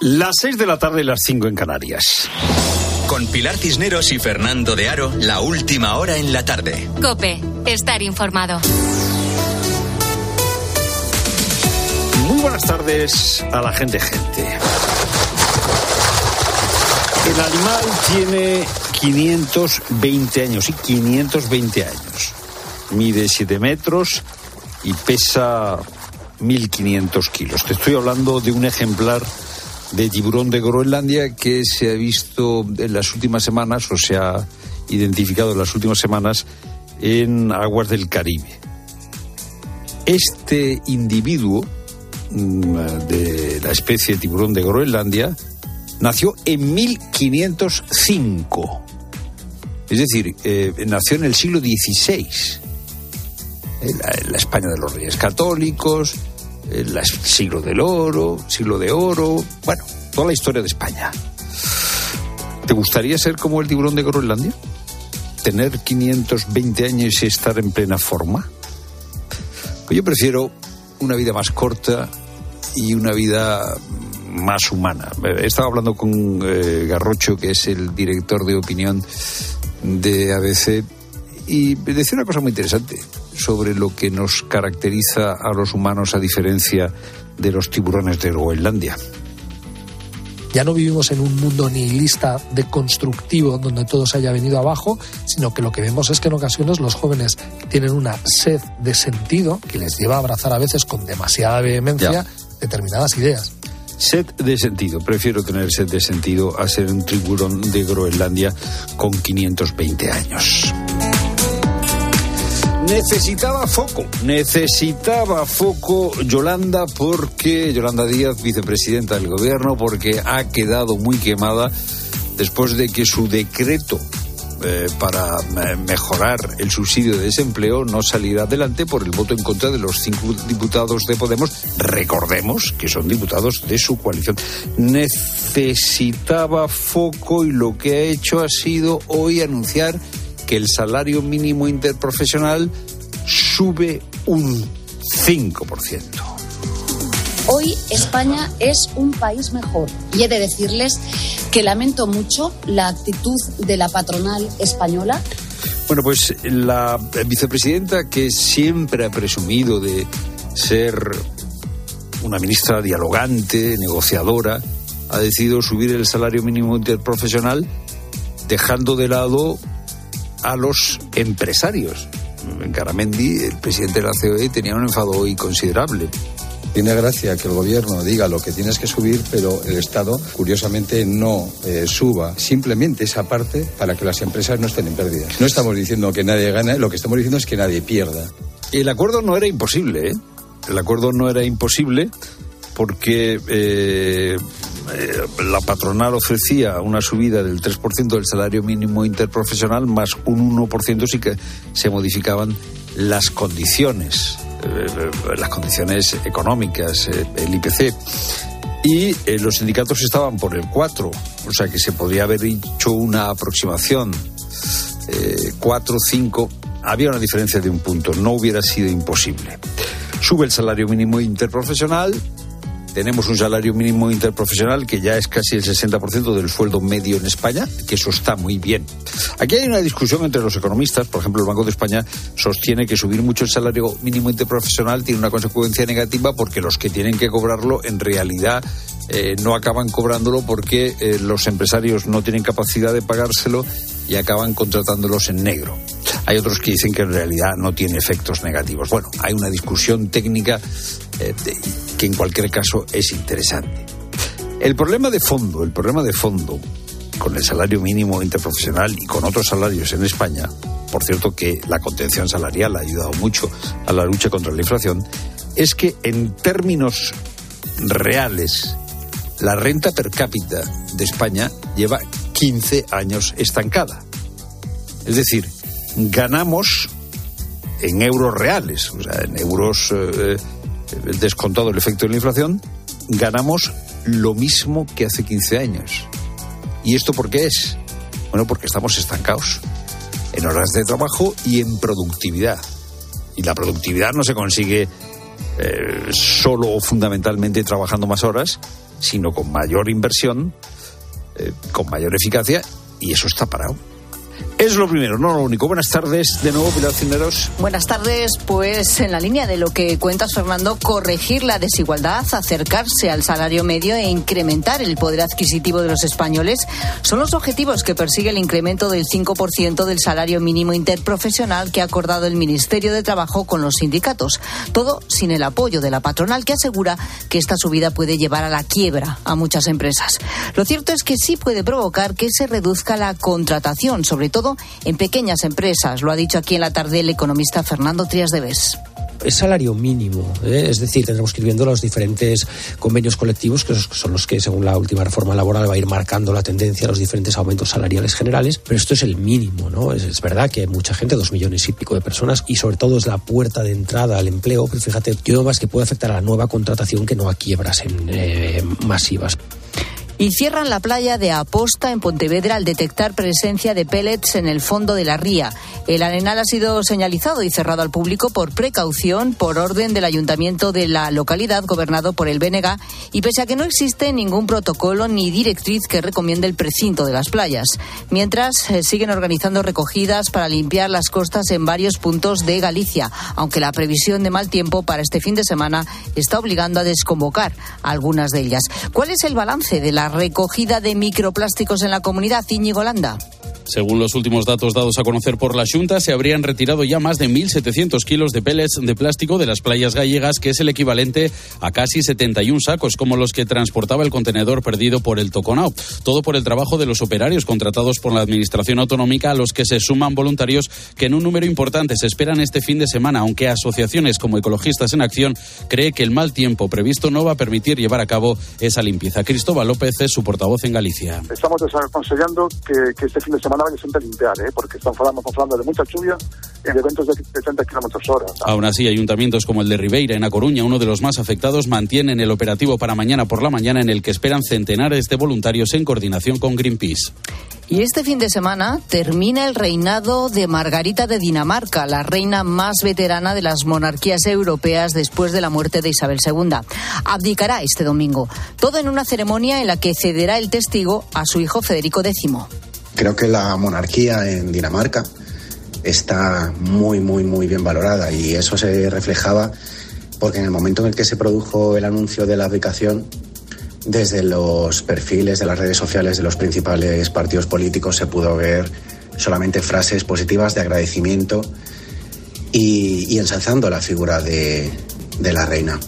Las 6 de la tarde y las 5 en Canarias. Con Pilar Cisneros y Fernando de Aro, la última hora en la tarde. Cope, estar informado. Muy buenas tardes a la gente gente. El animal tiene 520 años, sí, 520 años. Mide 7 metros y pesa 1.500 kilos. Te estoy hablando de un ejemplar de tiburón de Groenlandia que se ha visto en las últimas semanas o se ha identificado en las últimas semanas en aguas del Caribe. Este individuo mm, de la especie tiburón de Groenlandia nació en 1505. Es decir, eh, nació en el siglo XVI. En en la España de los Reyes Católicos, el siglo del oro, siglo de oro, bueno, toda la historia de España. ¿Te gustaría ser como el tiburón de Groenlandia? ¿Tener 520 años y estar en plena forma? Pues yo prefiero una vida más corta y una vida más humana. Estaba hablando con eh, Garrocho, que es el director de opinión de ABC, y decía una cosa muy interesante sobre lo que nos caracteriza a los humanos a diferencia de los tiburones de Groenlandia. Ya no vivimos en un mundo nihilista deconstructivo donde todo se haya venido abajo, sino que lo que vemos es que en ocasiones los jóvenes tienen una sed de sentido que les lleva a abrazar a veces con demasiada vehemencia Ya. determinadas ideas. Sed de sentido. Prefiero tener sed de sentido a ser un tiburón de Groenlandia con 520 años. Necesitaba foco, necesitaba foco Yolanda porque Yolanda Díaz, vicepresidenta del gobierno, porque ha quedado muy quemada después de que su decreto eh, para eh, mejorar el subsidio de desempleo no saliera adelante por el voto en contra de los cinco diputados de Podemos. Recordemos que son diputados de su coalición. Necesitaba foco y lo que ha hecho ha sido hoy anunciar que el salario mínimo interprofesional sube un 5%. Hoy España es un país mejor y he de decirles que lamento mucho la actitud de la patronal española. Bueno, pues la vicepresidenta que siempre ha presumido de ser una ministra dialogante, negociadora, ha decidido subir el salario mínimo interprofesional dejando de lado a los empresarios. En Caramendi, el presidente de la COE, tenía un enfado hoy considerable. Tiene gracia que el gobierno diga lo que tienes que subir, pero el Estado, curiosamente, no eh, suba simplemente esa parte para que las empresas no estén en pérdidas. No estamos diciendo que nadie gane, lo que estamos diciendo es que nadie pierda. El acuerdo no era imposible, ¿eh? El acuerdo no era imposible porque eh, eh, la patronal ofrecía una subida del 3% del salario mínimo interprofesional más un 1% sí que se modificaban las condiciones, eh, las condiciones económicas, el IPC. Y los sindicatos estaban por el 4, o sea que se podría haber hecho una aproximación. Eh, 4, 5, había una diferencia de un punto, no hubiera sido imposible. Sube el salario mínimo interprofesional, tenemos un salario mínimo interprofesional que ya es casi el 60% del sueldo medio en España, que eso está muy bien. Aquí hay una discusión entre los economistas, por ejemplo, el Banco de España sostiene que subir mucho el salario mínimo interprofesional tiene una consecuencia negativa porque los que tienen que cobrarlo en realidad eh, no acaban cobrándolo porque eh, los empresarios no tienen capacidad de pagárselo y acaban contratándolos en negro. Hay otros que dicen que en realidad no tiene efectos negativos. Bueno, hay una discusión técnica eh, que en cualquier caso es interesante. El problema de fondo, el problema de fondo con el salario mínimo interprofesional y con otros salarios en España, por cierto que la contención salarial ha ayudado mucho a la lucha contra la inflación, es que en términos reales la renta per cápita de España lleva 15 años estancada. Es decir, ganamos en euros reales, o sea, en euros eh, eh, descontado el efecto de la inflación, ganamos lo mismo que hace 15 años. ¿Y esto por qué es? Bueno, porque estamos estancados en horas de trabajo y en productividad. Y la productividad no se consigue eh, solo o fundamentalmente trabajando más horas, sino con mayor inversión, con mayor eficacia, y eso está parado. Es lo primero, no lo único. Buenas tardes de nuevo, Pilar Cineros. Buenas tardes. Pues en la línea de lo que cuentas, Fernando, corregir la desigualdad, acercarse al salario medio e incrementar el poder adquisitivo de los españoles son los objetivos que persigue el incremento del 5% del salario mínimo interprofesional que ha acordado el Ministerio de Trabajo con los sindicatos. Todo sin el apoyo de la patronal que asegura que esta subida puede llevar a la quiebra a muchas empresas. Lo cierto es que sí puede provocar que se reduzca la contratación, sobre todo en pequeñas empresas. Lo ha dicho aquí en la tarde el economista Fernando Trias de Bes es salario mínimo, ¿eh? es decir, tendremos que ir viendo los diferentes convenios colectivos, que son los que, según la última reforma laboral, va a ir marcando la tendencia a los diferentes aumentos salariales generales, pero esto es el mínimo, ¿no? Es, verdad que mucha gente, dos millones y pico de personas, y sobre todo es la puerta de entrada al empleo, pero fíjate, yo más que puede afectar a la nueva contratación que no a quiebras eh, masivas y cierran la playa de Aposta en Pontevedra al detectar presencia de pellets en el fondo de la ría. El arenal ha sido señalizado y cerrado al público por precaución por orden del ayuntamiento de la localidad gobernado por el BNG y pese a que no existe ningún protocolo ni directriz que recomiende el precinto de las playas. Mientras eh, siguen organizando recogidas para limpiar las costas en varios puntos de Galicia, aunque la previsión de mal tiempo para este fin de semana está obligando a desconvocar algunas de ellas. ¿Cuál es el balance de la recogida de microplásticos en la comunidad, Íñigo Landa. Según los últimos datos dados a conocer por la Junta, se habrían retirado ya más de 1.700 kilos de pellets de plástico de las playas gallegas, que es el equivalente a casi 71 sacos, como los que transportaba el contenedor perdido por el Toconao. Todo por el trabajo de los operarios contratados por la Administración Autonómica, a los que se suman voluntarios que en un número importante se esperan este fin de semana, aunque asociaciones como Ecologistas en Acción cree que el mal tiempo previsto no va a permitir llevar a cabo esa limpieza. Cristóbal López es su portavoz en Galicia. Estamos desaconsellando que, que este fin de semana semana que limpiar, ¿eh? porque estamos hablando, hablando de mucha lluvia en eventos de, 30 kilómetros hora. Aún así, ayuntamientos como el de Ribeira, en A Coruña, uno de los más afectados, mantienen el operativo para mañana por la mañana en el que esperan centenares de voluntarios en coordinación con Greenpeace. Y este fin de semana termina el reinado de Margarita de Dinamarca, la reina más veterana de las monarquías europeas después de la muerte de Isabel II. Abdicará este domingo, todo en una ceremonia en la que cederá el testigo a su hijo Federico X. Creo que la monarquía en Dinamarca está muy, muy, muy bien valorada y eso se reflejaba porque en el momento en el que se produjo el anuncio de la abdicación, desde los perfiles de las redes sociales de los principales partidos políticos se pudo ver solamente frases positivas de agradecimiento y, ensalzando la figura de la reina.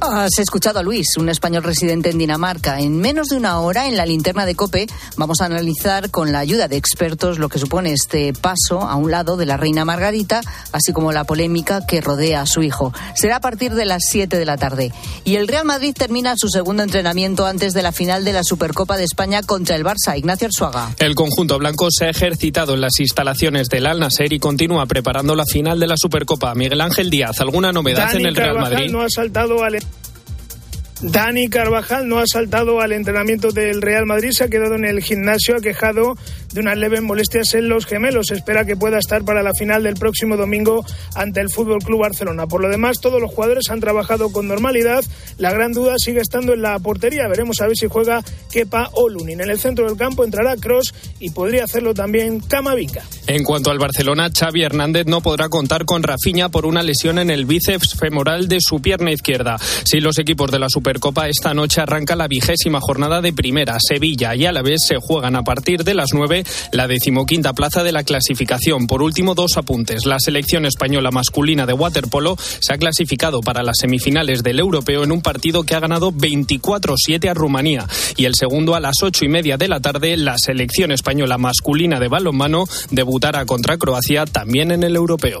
Has escuchado a Luis, un español residente en Dinamarca. En menos de una hora, en la linterna de COPE, vamos a analizar con la ayuda de expertos lo que supone este paso a un lado de la reina Margarita, así como la polémica que rodea a su hijo. Será a partir de las 7 de la tarde. Y el Real Madrid termina su segundo entrenamiento antes de la final de la Supercopa de España contra el Barça. Ignacio Arzuaga. El conjunto blanco se ha ejercitado en las instalaciones del Al Nasser y continúa preparando la final de la Supercopa. Miguel Ángel Díaz, ¿alguna novedad en el Real Madrid? No ha saltado al Dani Carvajal no ha saltado al entrenamiento del Real Madrid, se ha quedado en el gimnasio aquejado de unas leves molestias en los gemelos. espera que pueda estar para la final del próximo domingo ante el Fútbol Club Barcelona. Por lo demás, todos los jugadores han trabajado con normalidad. La gran duda sigue estando en la portería. Veremos a ver si juega Kepa o Lunin. En el centro del campo entrará Cross y podría hacerlo también Camavinga. En cuanto al Barcelona, Xavi Hernández no podrá contar con Rafinha por una lesión en el bíceps femoral de su pierna izquierda. Si los equipos de la Supercopa esta noche arranca la vigésima jornada de primera, Sevilla y Alavés se juegan a partir de las nueve la decimoquinta plaza de la clasificación. Por último, dos apuntes. La selección española masculina de waterpolo se ha clasificado para las semifinales del europeo en un partido que ha ganado 24-7 a Rumanía. Y el segundo, a las ocho y media de la tarde, la selección española masculina de balonmano debutará contra Croacia también en el europeo.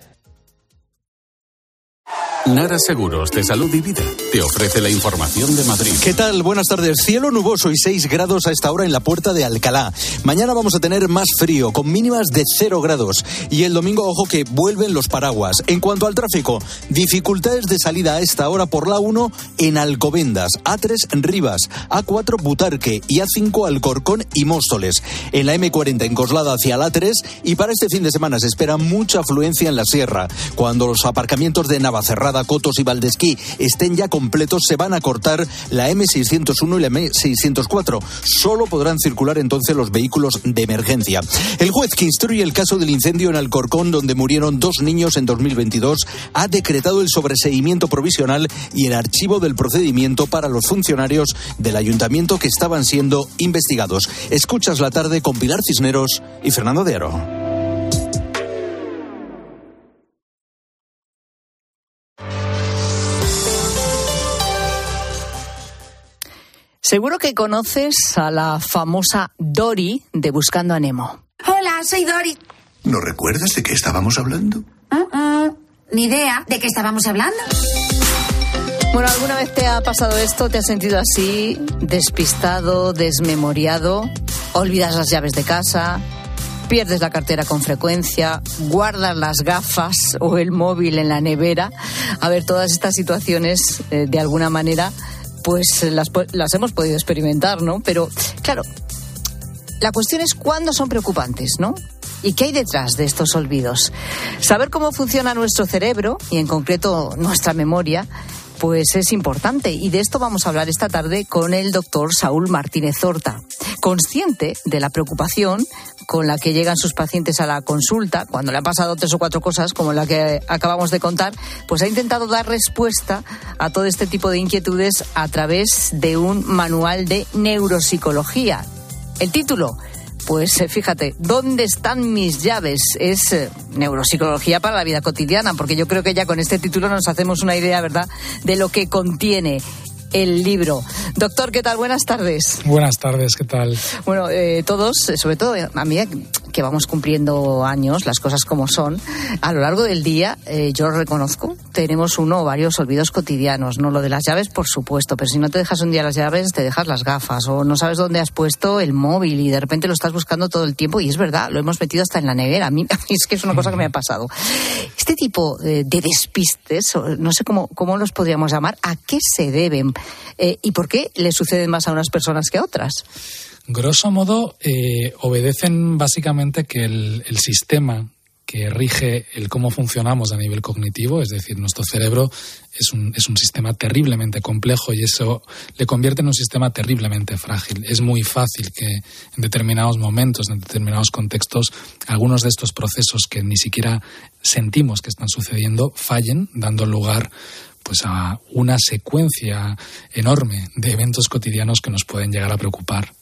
Nara Seguros de Salud y Vida te ofrece la información de Madrid. ¿Qué tal? Buenas tardes. Cielo nuboso y 6 grados a esta hora en la puerta de Alcalá. Mañana vamos a tener más frío, con mínimas de 0 grados. Y el domingo, ojo que vuelven los paraguas. En cuanto al tráfico, dificultades de salida a esta hora por la 1 en Alcobendas, A3 Rivas, A4 Butarque y A5 Alcorcón y Móstoles. En la M40 en Coslada hacia la 3 y para este fin de semana se espera mucha afluencia en la sierra. Cuando los aparcamientos de Navacerrada Cotos y Valdesquí estén ya completos, se van a cortar la M601 y la M604. Solo podrán circular entonces los vehículos de emergencia. El juez que instruye el caso del incendio en Alcorcón, donde murieron dos niños en 2022, ha decretado el sobreseimiento provisional y el archivo del procedimiento para los funcionarios del ayuntamiento que estaban siendo investigados. Escuchas la tarde con Pilar Cisneros y Fernando de Aro. Seguro que conoces a la famosa Dory de Buscando a Nemo. Hola, soy Dory. ¿No recuerdas de qué estábamos hablando? Uh Ni idea de qué estábamos hablando. Bueno, ¿alguna vez te ha pasado esto? ¿Te has sentido así, despistado, desmemoriado? ¿Olvidas las llaves de casa? ¿Pierdes la cartera con frecuencia? ¿Guardas las gafas o el móvil en la nevera? A ver, todas estas situaciones, eh, de alguna manera, pues las, las hemos podido experimentar, ¿no? Pero, claro, la cuestión es cuándo son preocupantes, ¿no? ¿Y qué hay detrás de estos olvidos? Saber cómo funciona nuestro cerebro y en concreto nuestra memoria pues es importante y de esto vamos a hablar esta tarde con el doctor Saúl Martínez Horta, consciente de la preocupación con la que llegan sus pacientes a la consulta, cuando le han pasado tres o cuatro cosas como la que acabamos de contar, pues ha intentado dar respuesta a todo este tipo de inquietudes a través de un manual de neuropsicología. El título, pues eh, fíjate, ¿dónde están mis llaves? Es eh, neuropsicología para la vida cotidiana, porque yo creo que ya con este título nos hacemos una idea, ¿verdad?, de lo que contiene el libro. Doctor, ¿qué tal? Buenas tardes. Buenas tardes, ¿qué tal? Bueno, eh, todos, sobre todo a mí que vamos cumpliendo años, las cosas como son, a lo largo del día, eh, yo lo reconozco, tenemos uno o varios olvidos cotidianos, ¿no? Lo de las llaves, por supuesto, pero si no te dejas un día las llaves, te dejas las gafas o no sabes dónde has puesto el móvil y de repente lo estás buscando todo el tiempo y es verdad, lo hemos metido hasta en la nevera. A mí, es que es una cosa que me ha pasado. Este tipo de, despistes, no sé cómo, cómo los podríamos llamar, ¿a qué se deben? Eh, ¿Y por qué le suceden más a unas personas que a otras? Grosso modo, eh, obedecen básicamente que el, sistema que rige el cómo funcionamos a nivel cognitivo, es decir, nuestro cerebro es un, es un sistema terriblemente complejo y eso le convierte en un sistema terriblemente frágil. Es muy fácil que en determinados momentos, en determinados contextos, algunos de estos procesos que ni siquiera sentimos que están sucediendo fallen, dando lugar pues a una secuencia enorme de eventos cotidianos que nos pueden llegar a preocupar.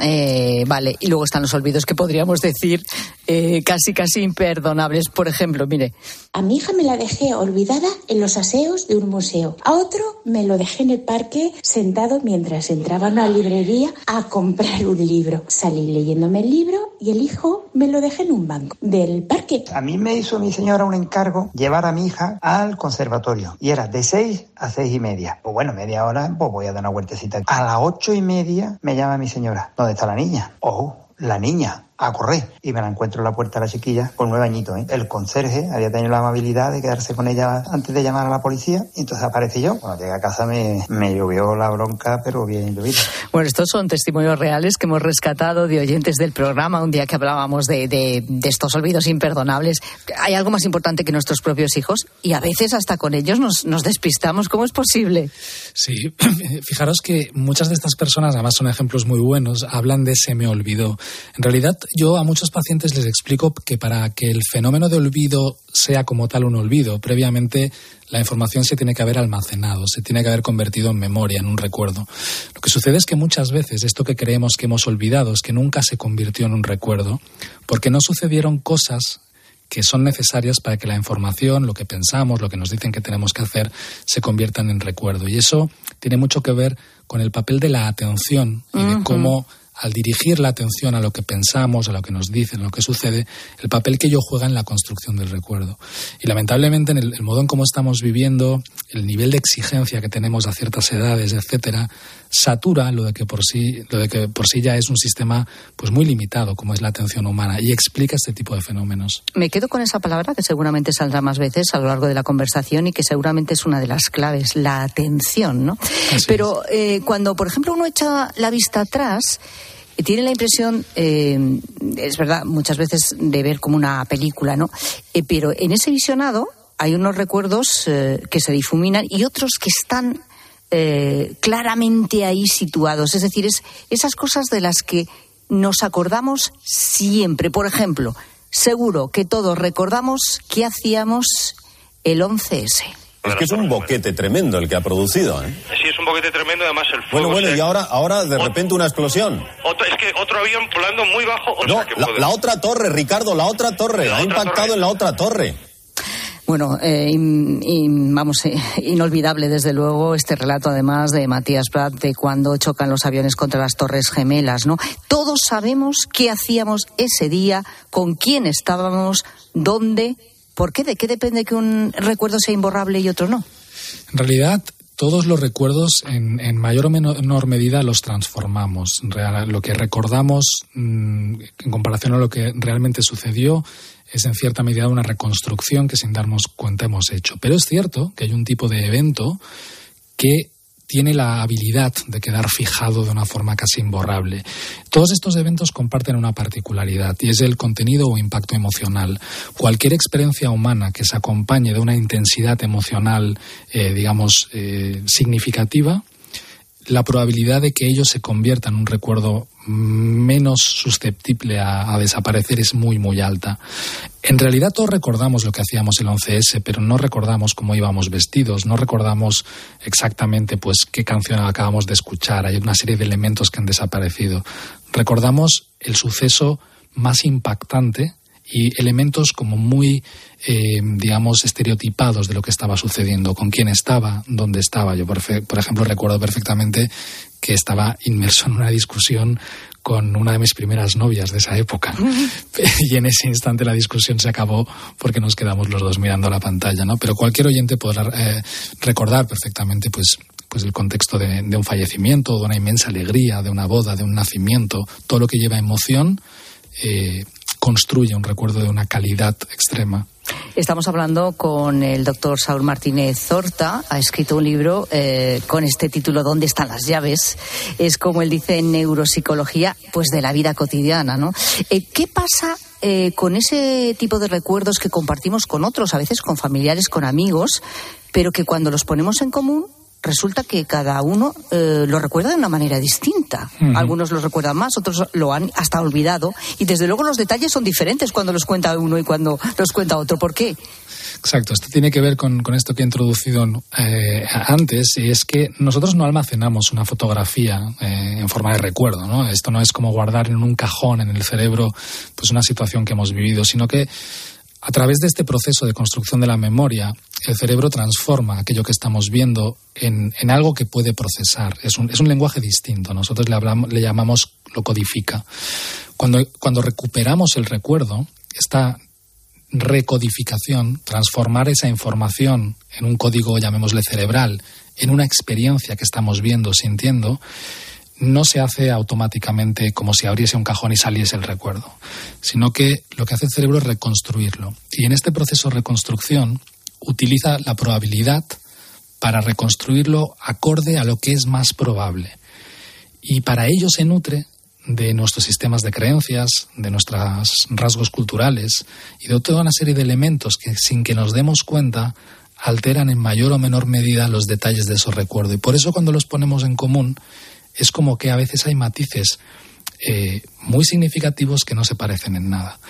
Eh, vale, y luego están los olvidos que podríamos decir eh, casi, casi imperdonables. Por ejemplo, mire. A mi hija me la dejé olvidada en los aseos de un museo. A otro me lo dejé en el parque sentado mientras entraba a una librería a comprar un libro. Salí leyéndome el libro y el hijo me lo dejé en un banco del parque. A mí me hizo mi señora un encargo llevar a mi hija al conservatorio y era de seis a seis y media. Pues bueno, media hora, pues voy a dar una vueltecita. A las ocho y media me llama mi señora. ¿Dónde está la niña? Oh, la niña a correr. Y me la encuentro en la puerta de la chiquilla con nueve añitos. ¿eh? El conserje había tenido la amabilidad de quedarse con ella antes de llamar a la policía y entonces aparece yo. Cuando llegué a casa me, me llovió la bronca, pero bien llovida. Bueno, estos son testimonios reales que hemos rescatado de oyentes del programa un día que hablábamos de, de, de estos olvidos imperdonables. Hay algo más importante que nuestros propios hijos y a veces hasta con ellos nos, nos despistamos. ¿Cómo es posible? Sí, fijaros que muchas de estas personas, además son ejemplos muy buenos, hablan de se me olvidó. En realidad, yo a muchos pacientes les explico que para que el fenómeno de olvido sea como tal un olvido, previamente la información se tiene que haber almacenado, se tiene que haber convertido en memoria, en un recuerdo. Lo que sucede es que muchas veces esto que creemos que hemos olvidado es que nunca se convirtió en un recuerdo, porque no sucedieron cosas que son necesarias para que la información, lo que pensamos, lo que nos dicen que tenemos que hacer, se conviertan en recuerdo. Y eso tiene mucho que ver con el papel de la atención y de cómo al dirigir la atención a lo que pensamos, a lo que nos dicen, a lo que sucede, el papel que ello juega en la construcción del recuerdo. Y lamentablemente en el, el modo en cómo estamos viviendo, el nivel de exigencia que tenemos a ciertas edades, etcétera, satura lo de que por sí, lo de que por sí ya es un sistema pues muy limitado como es la atención humana y explica este tipo de fenómenos. Me quedo con esa palabra que seguramente saldrá más veces a lo largo de la conversación y que seguramente es una de las claves, la atención, ¿no? Pero eh, cuando, por ejemplo, uno echa la vista atrás, eh, tiene la impresión, eh, es verdad, muchas veces de ver como una película, ¿no? Eh, pero en ese visionado hay unos recuerdos eh, que se difuminan y otros que están eh, claramente ahí situados. Es decir, es esas cosas de las que nos acordamos siempre. Por ejemplo, seguro que todos recordamos qué hacíamos el 11S. Es que es un boquete tremendo el que ha producido, ¿eh? Sí, es un boquete tremendo, además el Bueno, fuego... bueno, se- y ahora, ahora de repente una explosión. Otro- es que otro avión volando muy bajo... O No, sea, que la, puede- la otra torre, Ricardo, la otra torre. La ha otra impactado torre. en la otra torre. Bueno, eh, vamos, eh, inolvidable desde luego este relato además de Matías Prat de cuando chocan los aviones contra las Torres Gemelas, ¿no? Todos sabemos qué hacíamos ese día, con quién estábamos, dónde, por qué, de qué depende que un recuerdo sea imborrable y otro no. En realidad, todos los recuerdos, en, mayor o menor medida, los transformamos. Lo que recordamos, mm, en comparación a lo que realmente sucedió, es en cierta medida una reconstrucción que sin darnos cuenta hemos hecho. Pero es cierto que hay un tipo de evento que tiene la habilidad de quedar fijado de una forma casi imborrable. Todos estos eventos comparten una particularidad y es el contenido o impacto emocional. Cualquier experiencia humana que se acompañe de una intensidad emocional, eh, digamos, eh, significativa, la probabilidad de que ello se convierta en un recuerdo menos susceptible a, a desaparecer es muy, muy alta. En realidad todos recordamos lo que hacíamos el 11S, pero no recordamos cómo íbamos vestidos, no recordamos exactamente pues qué canción acabamos de escuchar. Hay una serie de elementos que han desaparecido. Recordamos el suceso más impactante y elementos como muy, eh, digamos, estereotipados de lo que estaba sucediendo, con quién estaba, dónde estaba. Yo, por, ejemplo, recuerdo perfectamente que estaba inmerso en una discusión con una de mis primeras novias de esa época. y en ese instante la discusión se acabó porque nos quedamos los dos mirando la pantalla, ¿no? Pero cualquier oyente podrá eh, recordar perfectamente, pues, pues el contexto de, de un fallecimiento, de una inmensa alegría, de una boda, de un nacimiento, todo lo que lleva emoción. eh, construye un recuerdo de una calidad extrema. Estamos hablando con el doctor Saúl Martínez Zorta. Ha escrito un libro eh, con este título ¿Dónde están las llaves? Es como él dice en neuropsicología, pues de la vida cotidiana, ¿no? Eh, ¿Qué pasa eh, con ese tipo de recuerdos que compartimos con otros, a veces con familiares, con amigos, pero que cuando los ponemos en común resulta que cada uno eh, lo recuerda de una manera distinta. Algunos lo recuerdan más, otros lo han hasta olvidado. Y desde luego los detalles son diferentes cuando los cuenta uno y cuando los cuenta otro. ¿Por qué? Exacto, esto tiene que ver con, con esto que he introducido eh, antes, y es que nosotros no almacenamos una fotografía eh, en forma de recuerdo, ¿no? Esto no es como guardar en un cajón en el cerebro pues una situación que hemos vivido, sino que a través de este proceso de construcción de la memoria, el cerebro transforma aquello que estamos viendo en, en algo que puede procesar. Es un, es un lenguaje distinto. Nosotros le, hablamos, le llamamos lo codifica. Cuando, cuando recuperamos el recuerdo, esta recodificación, transformar esa información en un código, llamémosle cerebral, en una experiencia que estamos viendo, sintiendo, no se hace automáticamente como si abriese un cajón y saliese el recuerdo, sino que lo que hace el cerebro es reconstruirlo. Y en este proceso de reconstrucción utiliza la probabilidad para reconstruirlo acorde a lo que es más probable. Y para ello se nutre de nuestros sistemas de creencias, de nuestros rasgos culturales y de toda una serie de elementos que sin que nos demos cuenta alteran en mayor o menor medida los detalles de esos recuerdos. Y por eso cuando los ponemos en común es como que a veces hay matices eh, muy significativos que no se parecen en nada.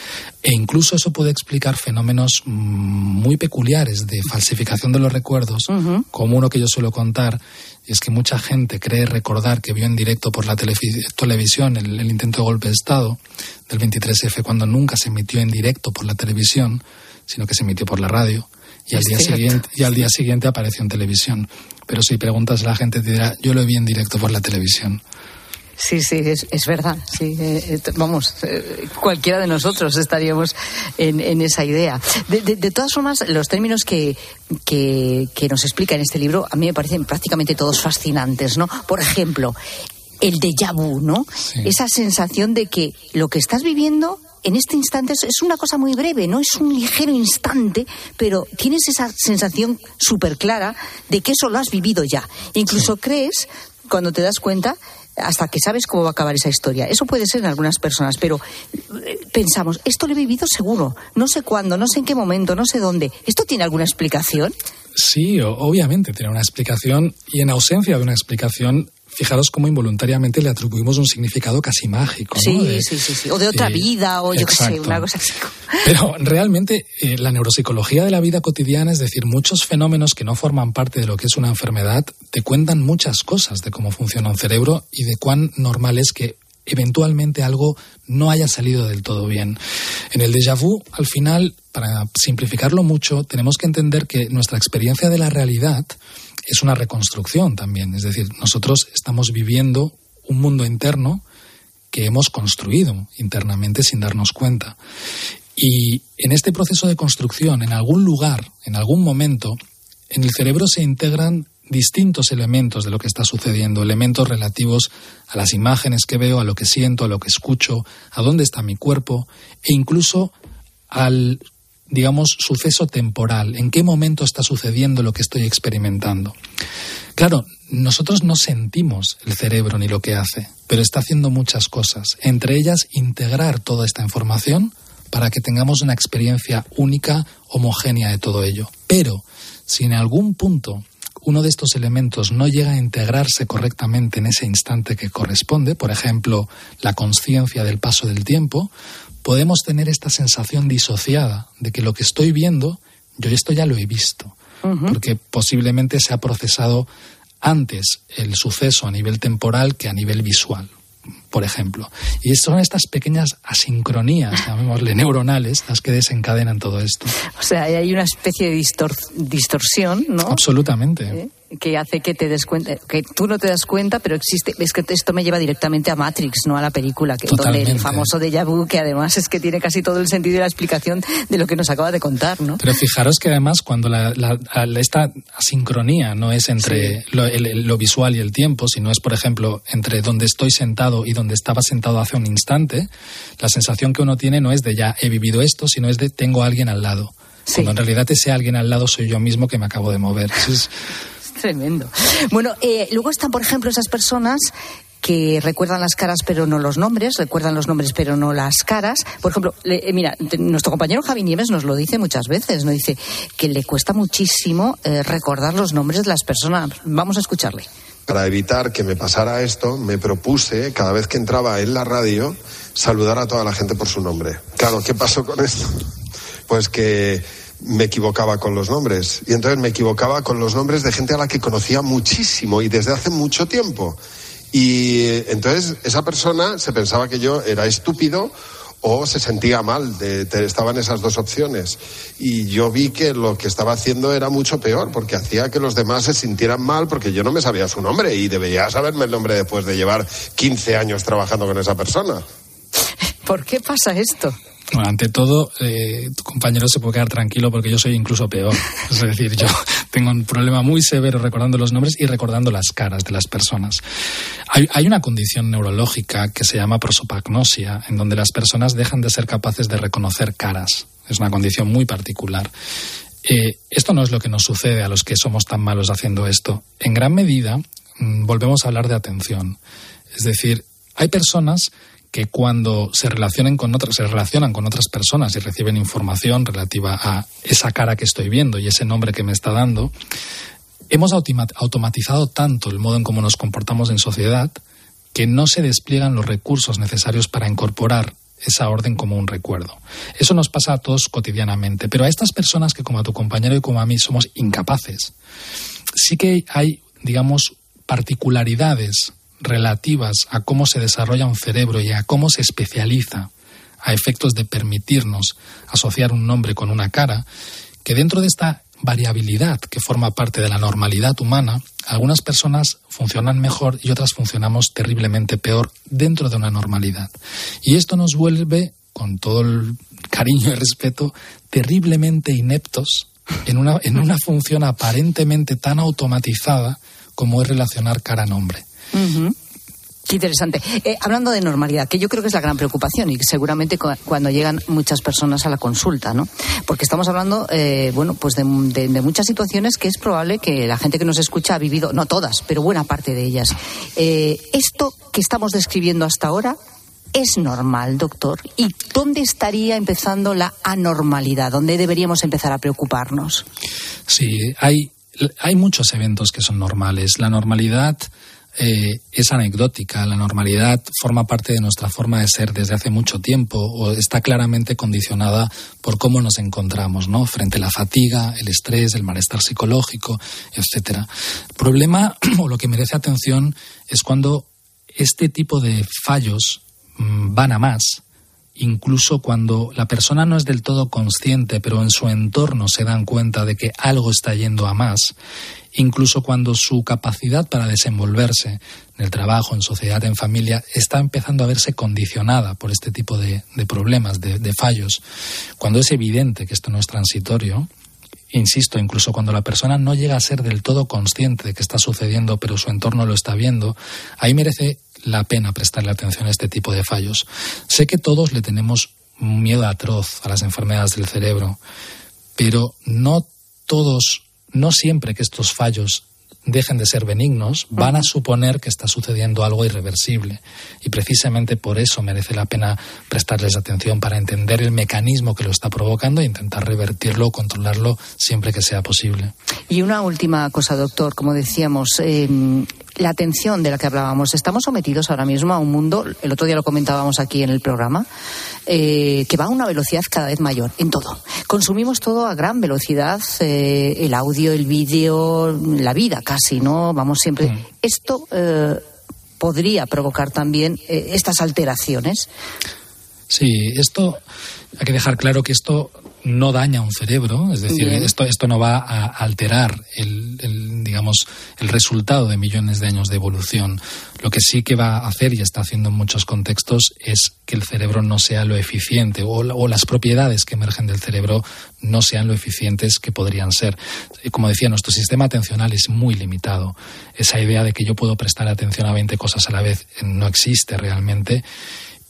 E incluso eso puede explicar fenómenos mm, muy peculiares de falsificación de los recuerdos, como uno que yo suelo contar, y es que mucha gente cree recordar que vio en directo por la televisión el, el intento de golpe de Estado del 23F, cuando nunca se emitió en directo por la televisión, sino que se emitió por la radio. Y al, día siguiente, y al día siguiente apareció en televisión. Pero si preguntas a la gente te dirá, yo lo vi en directo por la televisión. Sí, sí, es, es verdad. Sí, eh, eh, vamos, eh, cualquiera de nosotros estaríamos en, en esa idea. De, de- de todas formas, los términos que, que, que nos explica en este libro a mí me parecen prácticamente todos fascinantes, ¿no? Por ejemplo, el déjà vu, ¿no? Esa sensación de que lo que estás viviendo en este instante es, una cosa muy breve, no es un ligero instante, pero tienes esa sensación súper clara de que eso lo has vivido ya. Incluso crees, cuando te das cuenta, hasta que sabes cómo va a acabar esa historia. Eso puede ser en algunas personas, pero eh, pensamos, esto lo he vivido seguro, no sé cuándo, no sé en qué momento, no sé dónde. ¿Esto tiene alguna explicación? Sí, obviamente tiene una explicación y en ausencia de una explicación, fijaros cómo involuntariamente le atribuimos un significado casi mágico. ¿no? Sí, De- sí, sí, sí. O de otra eh, vida, o yo qué sé, una cosa así. Pero realmente eh, la neuropsicología de la vida cotidiana, es decir, muchos fenómenos que no forman parte de lo que es una enfermedad, te cuentan muchas cosas de cómo funciona un cerebro y de cuán normal es que eventualmente algo no haya salido del todo bien. En el déjà vu, al final, para simplificarlo mucho, tenemos que entender que nuestra experiencia de la realidad es una reconstrucción también. Es decir, nosotros estamos viviendo un mundo interno que hemos construido internamente sin darnos cuenta. Y en este proceso de construcción, en algún lugar, en algún momento, en el cerebro se integran distintos elementos de lo que está sucediendo, elementos relativos a las imágenes que veo, a lo que siento, a lo que escucho, a dónde está mi cuerpo e incluso al, digamos, suceso temporal, en qué momento está sucediendo lo que estoy experimentando. Claro, nosotros no sentimos el cerebro ni lo que hace, pero está haciendo muchas cosas, entre ellas integrar toda esta información para que tengamos una experiencia única, homogénea de todo ello. Pero si en algún punto uno de estos elementos no llega a integrarse correctamente en ese instante que corresponde, por ejemplo, la conciencia del paso del tiempo, podemos tener esta sensación disociada de que lo que estoy viendo, yo esto ya lo he visto, porque posiblemente se ha procesado antes el suceso a nivel temporal que a nivel visual, por ejemplo. Y son estas pequeñas asincronías, llamémosle neuronales, las que desencadenan todo esto. O sea, hay una especie de distor- distorsión, ¿no? Absolutamente. Que hace que te des cuenta, que tú no te das cuenta, pero existe. Es que esto me lleva directamente a Matrix, no a la película, que donde el famoso déjà vu, que además es que tiene casi todo el sentido y la explicación de lo que nos acaba de contar, ¿no? Pero fijaros que además cuando la, la- la- esta asincronía no es entre lo, el- lo visual y el tiempo, sino es, por ejemplo, entre donde estoy sentado y donde estaba sentado hace un instante, la sensación que uno tiene no es de ya he vivido esto, sino es de tengo a alguien al lado. Cuando en realidad ese alguien al lado soy yo mismo que me acabo de mover. Eso es- Tremendo. Bueno, eh, luego están, por ejemplo, esas personas que recuerdan las caras pero no los nombres, recuerdan los nombres pero no las caras. Por ejemplo, le- eh, mira, nuestro compañero Javi Nieves nos lo dice muchas veces, nos dice que le cuesta muchísimo eh, recordar los nombres de las personas. Vamos a escucharle. Para evitar que me pasara esto, me propuse, cada vez que entraba en la radio, saludar a toda la gente por su nombre. Claro, ¿qué pasó con esto? Pues que me equivocaba con los nombres. Y entonces me equivocaba con los nombres de gente a la que conocía muchísimo y desde hace mucho tiempo. Y entonces esa persona se pensaba que yo era estúpido o se sentía mal, de, te- estaban esas dos opciones. Y yo vi que lo que estaba haciendo era mucho peor, porque hacía que los demás se sintieran mal, porque yo no me sabía su nombre y debería saberme el nombre después de llevar 15 años trabajando con esa persona. ¿Por qué pasa esto? Bueno, ante todo, eh, tu compañero se puede quedar tranquilo porque yo soy incluso peor. Es decir, yo tengo un problema muy severo recordando los nombres y recordando las caras de las personas. Hay, hay una condición neurológica que se llama prosopagnosia, en donde las personas dejan de ser capaces de reconocer caras. Es una condición muy particular. Eh, esto no es lo que nos sucede a los que somos tan malos haciendo esto. En gran medida, mm, volvemos a hablar de atención. Es decir, hay personas que cuando se relacionen con otras, se relacionan con otras personas y reciben información relativa a esa cara que estoy viendo y ese nombre que me está dando, hemos automatizado tanto el modo en cómo nos comportamos en sociedad que no se despliegan los recursos necesarios para incorporar esa orden como un recuerdo. Eso nos pasa a todos cotidianamente, pero a estas personas que como a tu compañero y como a mí somos incapaces, sí que hay, digamos, particularidades relativas a cómo se desarrolla un cerebro y a cómo se especializa a efectos de permitirnos asociar un nombre con una cara, que dentro de esta variabilidad que forma parte de la normalidad humana, algunas personas funcionan mejor y otras funcionamos terriblemente peor dentro de una normalidad. Y esto nos vuelve, con todo el cariño y respeto, terriblemente ineptos en una, en una función aparentemente tan automatizada como es relacionar cara-nombre. Qué interesante. Eh, hablando de normalidad, que yo creo que es la gran preocupación y seguramente cu- cuando llegan muchas personas a la consulta, ¿no? Porque estamos hablando, eh, bueno, pues de muchas situaciones que es probable que la gente que nos escucha ha vivido, no todas, pero buena parte de ellas. Eh, esto que estamos describiendo hasta ahora es normal, doctor. ¿Y dónde estaría empezando la anormalidad? ¿Dónde deberíamos empezar a preocuparnos? Sí, hay, hay muchos eventos que son normales. La normalidad eh, es anecdótica, la normalidad forma parte de nuestra forma de ser desde hace mucho tiempo o está claramente condicionada por cómo nos encontramos, ¿no? Frente a la fatiga, el estrés, el malestar psicológico, etcétera. El problema o lo que merece atención es cuando este tipo de fallos mm, van a más incluso cuando la persona no es del todo consciente, pero en su entorno se dan cuenta de que algo está yendo a más, incluso cuando su capacidad para desenvolverse en el trabajo, en sociedad, en familia, está empezando a verse condicionada por este tipo de, problemas, de, de fallos, cuando es evidente que esto no es transitorio, insisto, incluso cuando la persona no llega a ser del todo consciente de que está sucediendo, pero su entorno lo está viendo, ahí merece la pena prestarle atención a este tipo de fallos. Sé que todos le tenemos un miedo atroz a las enfermedades del cerebro, pero no todos, no siempre que estos fallos dejen de ser benignos, van a suponer que está sucediendo algo irreversible. Y precisamente por eso merece la pena prestarles atención para entender el mecanismo que lo está provocando e intentar revertirlo o controlarlo siempre que sea posible. Y una última cosa, doctor, como decíamos, eh, la atención de la que hablábamos. Estamos sometidos ahora mismo a un mundo, el otro día lo comentábamos aquí en el programa, eh, que va a una velocidad cada vez mayor en todo. Consumimos todo a gran velocidad, eh, el audio, el vídeo, la vida casi, ¿no? Vamos siempre. Esto eh, podría provocar también estas alteraciones. Sí, esto hay que dejar claro que esto no daña un cerebro, es decir, Bien. esto, esto no va a alterar el, el, digamos, el resultado de millones de años de evolución. Lo que sí que va a hacer, y está haciendo en muchos contextos, es que el cerebro no sea lo eficiente o, o las propiedades que emergen del cerebro no sean lo eficientes que podrían ser. Y Como decía, nuestro sistema atencional es muy limitado. Esa idea de que yo puedo prestar atención a 20 cosas a la vez eh, no existe realmente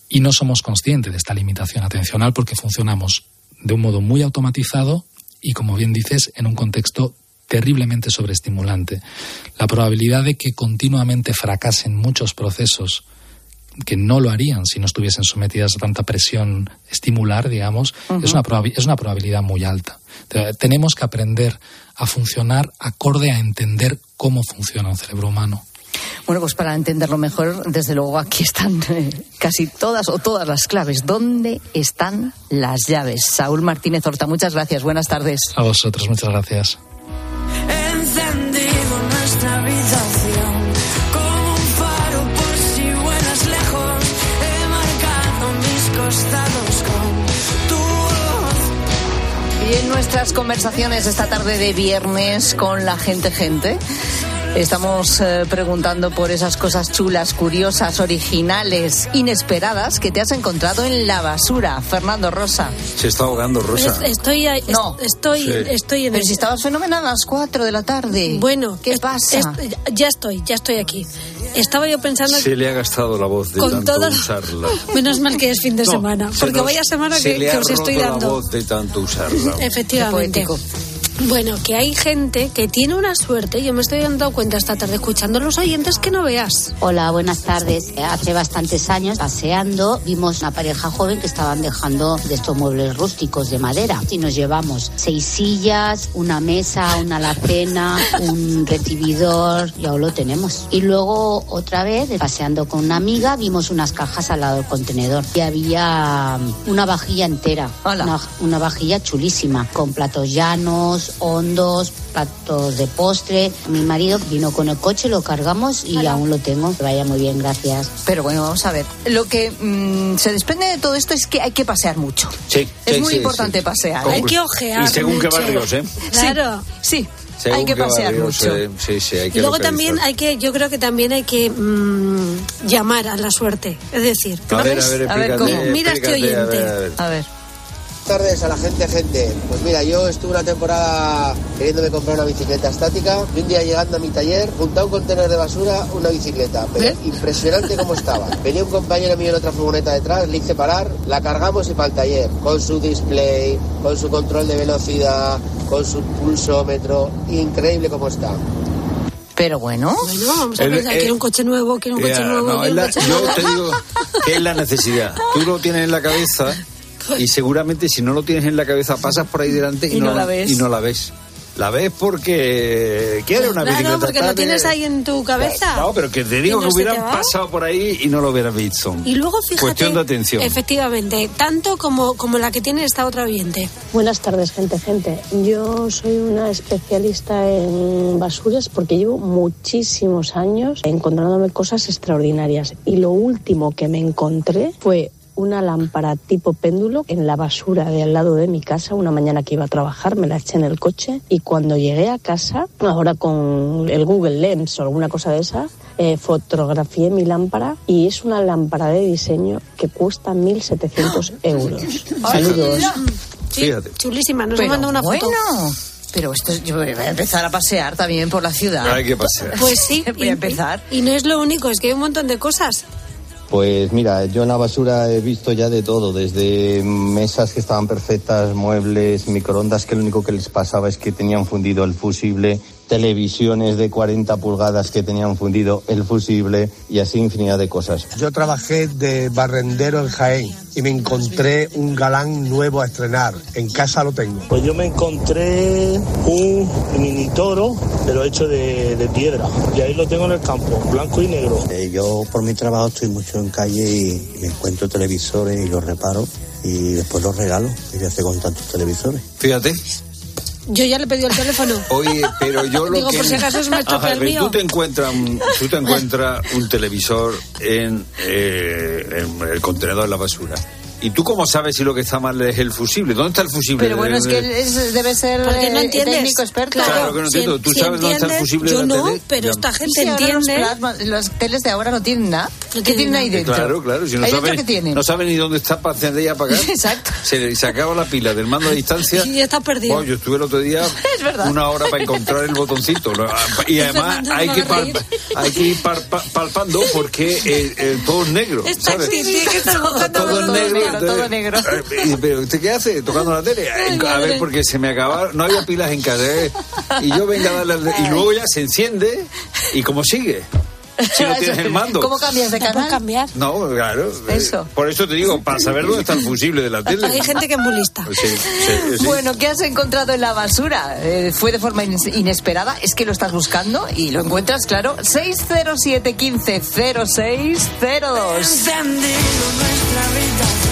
y no somos conscientes de esta limitación atencional porque funcionamos de un modo muy automatizado y, como bien dices, en un contexto terriblemente sobreestimulante. La probabilidad de que continuamente fracasen muchos procesos que no lo harían si no estuviesen sometidas a tanta presión estimular, digamos, es, una es una probabilidad muy alta. Te- Tenemos que aprender a funcionar acorde a entender cómo funciona un cerebro humano. Bueno, pues para entenderlo mejor, desde luego aquí están eh, casi todas o todas las claves. ¿Dónde están las llaves? Saúl Martínez Horta, muchas gracias. Buenas tardes. A vosotros, muchas gracias. encendido nuestra habitación como un faro por si vuelas lejos he marcado mis costados con tu voz Y en nuestras conversaciones esta tarde de viernes con la gente gente, estamos eh, preguntando por esas cosas chulas, curiosas, originales, inesperadas que te has encontrado en la basura. Fernando Rosa. Se está ahogando, Rosa. Es- Estoy, ahí- es- No. estoy, Sí. estoy en Pero el- si estabas fenomenal a las 4 de la tarde. Bueno, ¿qué es- pasa? es- ya estoy, ya estoy aquí. Estaba yo pensando, Se le ha gastado la voz de Con tanto todo- usarla. menos mal que es fin de No, semana, se porque nos- vaya semana se que, le que ha os estoy roto dando. la voz de tanto usarla. Efectivamente. Bueno, que hay gente que tiene una suerte, yo me estoy dando cuenta esta tarde escuchando a los oyentes que no veas. Hola, buenas tardes. Hace bastantes años, paseando, vimos una pareja joven que estaban dejando de estos muebles rústicos de madera. Y nos llevamos seis sillas, una mesa, una alacena, un recibidor, ya lo tenemos. Y luego, otra vez, paseando con una amiga, vimos unas cajas al lado del contenedor. Y había una vajilla entera, una, una vajilla chulísima, con platos llanos, platos hondos, platos de postre. Mi marido vino con el coche, lo cargamos y aún lo tengo. Que vaya muy bien, gracias. Pero bueno, vamos a ver. Lo que mm, se desprende de todo esto es que hay que pasear mucho. Sí, Es sí, muy sí, importante sí. pasear. Hay que ojear Y según qué mucho. barrios, ¿eh? Claro. Sí, Según hay que qué pasear mucho. eh, sí, sí, hay que Y luego localizar. también hay que, yo creo que también hay que mm, llamar a la suerte. Es decir, ¿tú A ver, ves? a ver, A ver. Mira este oyente. ver, a ver. A ver. Buenas tardes a la gente, gente. Pues mira, yo estuve una temporada queriéndome comprar una bicicleta estática y un día llegando a mi taller, junto a un contenedor de basura, una bicicleta. Pero impresionante cómo estaba. Venía un compañero mío en otra furgoneta detrás, le hice parar, la cargamos y para el taller, con su display, con su control de velocidad, con su pulsómetro. Increíble cómo está. Pero bueno. Bueno, vamos a el- quiero un coche nuevo, quiero un coche Ya, nuevo, no, quiero un la- coche yo nuevo. te digo que es la necesidad. Tú lo tienes en la cabeza y seguramente si no lo tienes en la cabeza pasas por ahí delante y, Y no la ves. y no la ves. La ves porque quieres una Claro, bicicleta. porque lo tienes ahí en tu cabeza. No, pero que te digo no que hubieran pasado por ahí y no lo hubieran visto. Y luego fíjate, Cuestión de atención. efectivamente, tanto como, como la que tiene esta otra oyente. Buenas tardes, gente, gente. Yo soy una especialista en basuras porque llevo muchísimos años encontrándome cosas extraordinarias. Y lo último que me encontré fue una lámpara tipo péndulo en la basura de al lado de mi casa una mañana que iba a trabajar, me la eché en el coche y cuando llegué a casa, ahora con el Google Lens o alguna cosa de esa, eh, fotografié mi lámpara y es una lámpara de diseño que cuesta 1.700 euros. Saludos. Fíjate. Chulísima, nos mandado una foto. bueno. Pero esto es- yo voy a empezar a pasear también por la ciudad. Hay que pasear. Pues sí. Voy a empezar. Y, y no es lo único, es que hay un montón de cosas. Pues mira, yo en la basura he visto ya de todo, desde mesas que estaban perfectas, muebles, microondas que lo único que les pasaba es que tenían fundido el fusible, televisiones de 40 pulgadas que tenían fundido el fusible y así infinidad de cosas. Yo trabajé de barrendero en Jaén y me encontré un galán nuevo a estrenar. En casa lo tengo. Pues yo me encontré un mini toro, pero hecho de, de piedra. Y ahí lo tengo en el campo, blanco y negro. Eh, yo por mi trabajo estoy mucho en calle y me encuentro televisores y los reparo y después los regalo. ¿Qué voy a hacer con tantos televisores? Fíjate. Yo ya le he pedido el teléfono. Oye, pero yo lo Digo, que... por si acaso me estropea Ajá, el mío. Tú te encuentras un, tú te encuentras un televisor en, eh, en el contenedor de la basura. ¿Y tú cómo sabes si lo que está mal es el fusible? ¿Dónde está el fusible? Pero bueno, es que es- debe ser Porque no eh, entiendes. técnico experto. Claro que no entiendo. ¿Tú sabes dónde está el fusible yo de la no, tele? pero Ya. esta gente ahora entiende. Los, plasmas- las teles de ahora no tienen nada. ¿Qué tienen ahí Eh, dentro? Claro, claro. Si no ¿Ahí dentro sabe, qué tienen? no sabe ni dónde está para encender y apagar. Exacto. Se, se acaba la pila del mando a distancia. Y ya está perdido. Bueno, yo estuve el otro día Es verdad. una hora para encontrar el botoncito. ¿no? Y además hay no que, palpa- hay que ir par- pa- palpando porque eh, eh, todo es negro. Está ¿sabes? sí, sí, que está buscando todo es negro. Negro, todo negro. eh, y, pero ¿usted qué hace? ¿Tocando la tele? A ver, porque se me acababa, no había pilas en casa. ¿eh? Y yo venga a darle Y luego ya se enciende y ¿cómo sigue? Si no tienes el mando. ¿Cómo cambias de ¿La puedes canal? cambiar? No, claro. eh, Eso. Por eso te digo, para saber dónde está el fusible de la tele. Hay gente que es muy lista. Sí, sí, sí. Bueno, ¿qué has encontrado en la basura? Eh, ¿Fue de forma ines- inesperada? ¿Es que lo estás buscando? Y lo encuentras, claro. 607 15 0602. Encendido nuestra habitación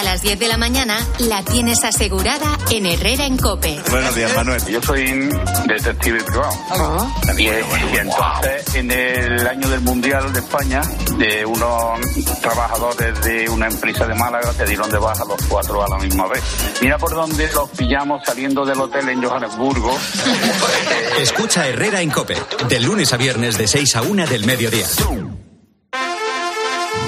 A las 10 de la mañana la tienes asegurada en Herrera en Cope. Buenos días, Manuel. Yo soy detective privado. Y, y entonces, en el año del Mundial de España, de unos trabajadores de una empresa de Málaga se dieron de baja los cuatro a la misma vez. Mira por dónde los pillamos saliendo del hotel en Johannesburgo. Escucha Herrera en Cope. De lunes a viernes de 6 a 1 del mediodía.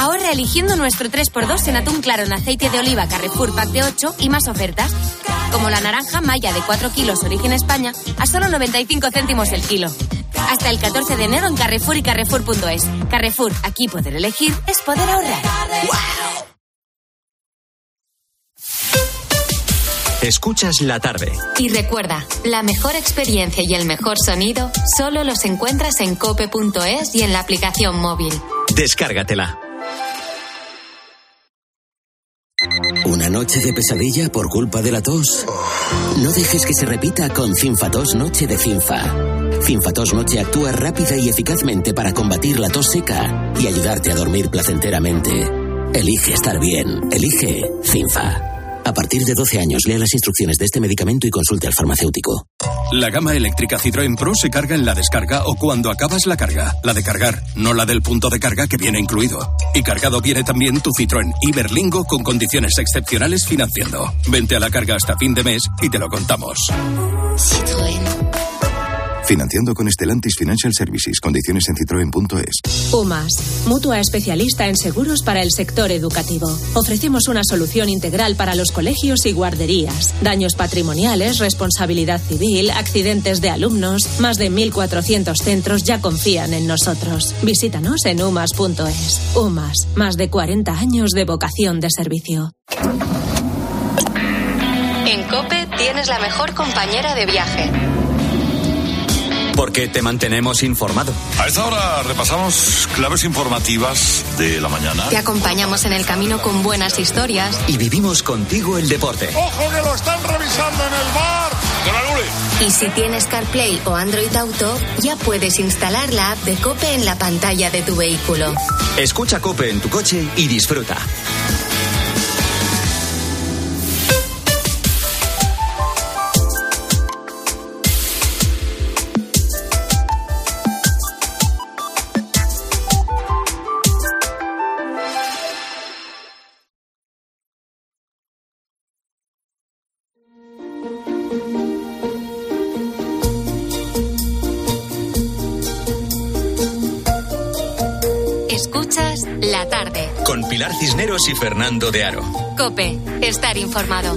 ahorra eligiendo nuestro 3x2 en atún claro en aceite de oliva Carrefour Pack de 8 y más ofertas. como la naranja Maya de 4 kilos origen España a solo 95 céntimos el kilo. Hasta el 14 de enero en Carrefour y Carrefour.es. Carrefour, aquí poder elegir es poder ahorrar. Escuchas la tarde. Y recuerda, la mejor experiencia y el mejor sonido solo los encuentras en cope.es y en la aplicación móvil. Descárgatela. Noche de pesadilla por culpa de la tos? No dejes que se repita con Cinfatos Noche de Cinfa. Cinfatos Noche actúa rápida y eficazmente para combatir la tos seca y ayudarte a dormir placenteramente. Elige estar bien. Elige Cinfa. A partir de 12 años, lea las instrucciones de este medicamento y consulte al farmacéutico. La gama eléctrica Citroën Pro se carga en la descarga o cuando acabas la carga. La de cargar, no la del punto de carga que viene incluido. Y cargado viene también tu Citroën Iberlingo con condiciones excepcionales financiando. Vente a la carga hasta fin de mes y te lo contamos. Financiando con Estelantis Financial Services. Condiciones en citroen.es. UMAS, mutua especialista en seguros para el sector educativo. Ofrecemos una solución integral para los colegios y guarderías. Daños patrimoniales, responsabilidad civil, accidentes de alumnos. Más de 1.400 centros ya confían en nosotros. Visítanos en umas.es. UMAS, más de 40 años de vocación de servicio. En Cope tienes la mejor compañera de viaje. Porque te mantenemos informado. A esta hora repasamos claves informativas de la mañana. Te acompañamos en el camino con buenas historias. Y vivimos contigo el deporte. ¡Ojo que lo están revisando en el bar! Y si tienes CarPlay o Android Auto, ya puedes instalar la app de Cope en la pantalla de tu vehículo. Escucha Cope en tu coche y disfruta. Y Fernando de Aro. Cope, estar informado.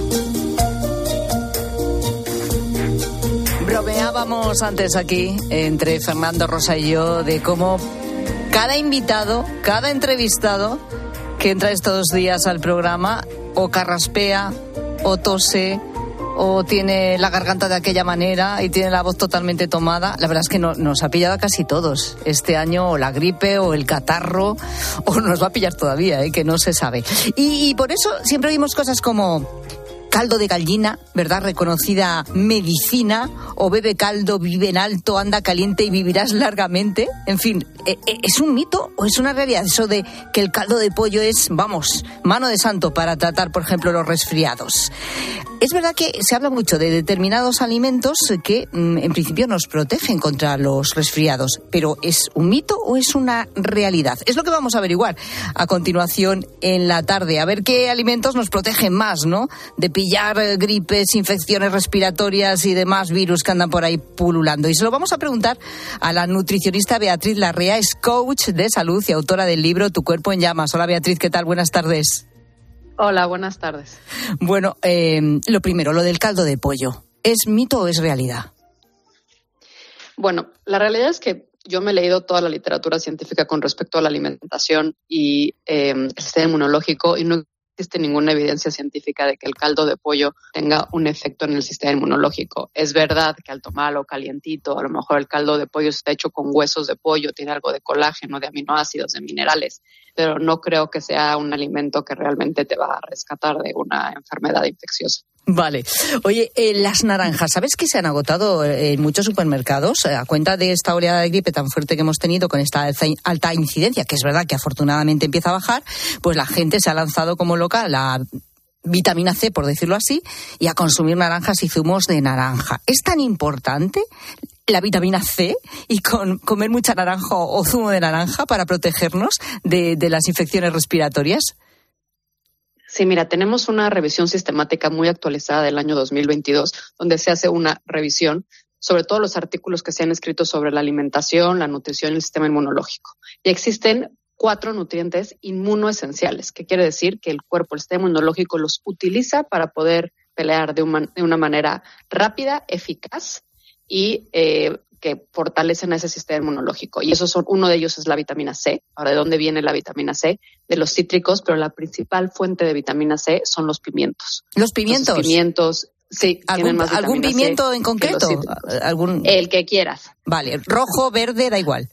Bromeábamos antes aquí, entre Fernando Rosa y yo, de cómo cada invitado, cada entrevistado que entra estos días al programa o carraspea o tose o tiene la garganta de aquella manera y tiene la voz totalmente tomada. La verdad es que no- nos ha pillado a casi todos. Este año o la gripe o el catarro o nos va a pillar todavía, ¿eh? que no se sabe. Y, y por eso siempre oímos cosas como caldo de gallina, ¿verdad? Reconocida medicina, o bebe caldo, vive en alto, anda caliente y vivirás largamente. En fin, ¿e- e- ¿es un mito o es una realidad eso de que el caldo de pollo es, vamos, mano de santo para tratar, por ejemplo, los resfriados? Es verdad que se habla mucho de determinados alimentos que mm, en principio nos protegen contra los resfriados, pero ¿es un mito o es una realidad? Es lo que vamos a averiguar a continuación en la tarde, a ver qué alimentos nos protegen más, ¿no? Pillar eh, gripes, infecciones respiratorias y demás virus que andan por ahí pululando. Y se lo vamos a preguntar a la nutricionista Beatriz Larrea, es coach de salud y autora del libro Tu cuerpo en llamas. Hola Beatriz, ¿qué tal? Buenas tardes. Hola, buenas tardes. Bueno, eh, lo primero, lo del caldo de pollo. ¿Es mito o es realidad? Bueno, la realidad es que yo me he leído toda la literatura científica con respecto a la alimentación y eh, el sistema inmunológico y no existe ninguna evidencia científica de que el caldo de pollo tenga un efecto en el sistema inmunológico. Es verdad que al tomarlo calientito, a lo mejor el caldo de pollo está hecho con huesos de pollo, tiene algo de colágeno, de aminoácidos, de minerales, pero no creo que sea un alimento que realmente te va a rescatar de una enfermedad infecciosa. Vale. Oye, eh, las naranjas, ¿sabes que se han agotado eh, en muchos supermercados eh, a cuenta de esta oleada de gripe tan fuerte que hemos tenido con esta alta incidencia, que es verdad que afortunadamente empieza a bajar? Pues la gente se ha lanzado como loca a la vitamina C, por decirlo así, y a consumir naranjas y zumos de naranja. ¿Es tan importante la vitamina C y con comer mucha naranja o zumo de naranja para protegernos de, las infecciones respiratorias? Sí, mira, tenemos una revisión sistemática muy actualizada del año 2022, donde se hace una revisión sobre todos los artículos que se han escrito sobre la alimentación, la nutrición y el sistema inmunológico. Y existen cuatro nutrientes inmunoesenciales, que quiere decir que el cuerpo, el sistema inmunológico los utiliza para poder pelear de, una, de una manera rápida, eficaz y eh, que fortalecen ese sistema inmunológico. Y eso son, uno de ellos es la vitamina C. Ahora, ¿de dónde viene la vitamina C? De los cítricos, pero la principal fuente de vitamina C son los pimientos. ¿Los pimientos? Los pimientos, sí. ¿Algún, ¿algún pimiento en concreto? ¿Algún... El que quieras. Vale, rojo, verde, da igual.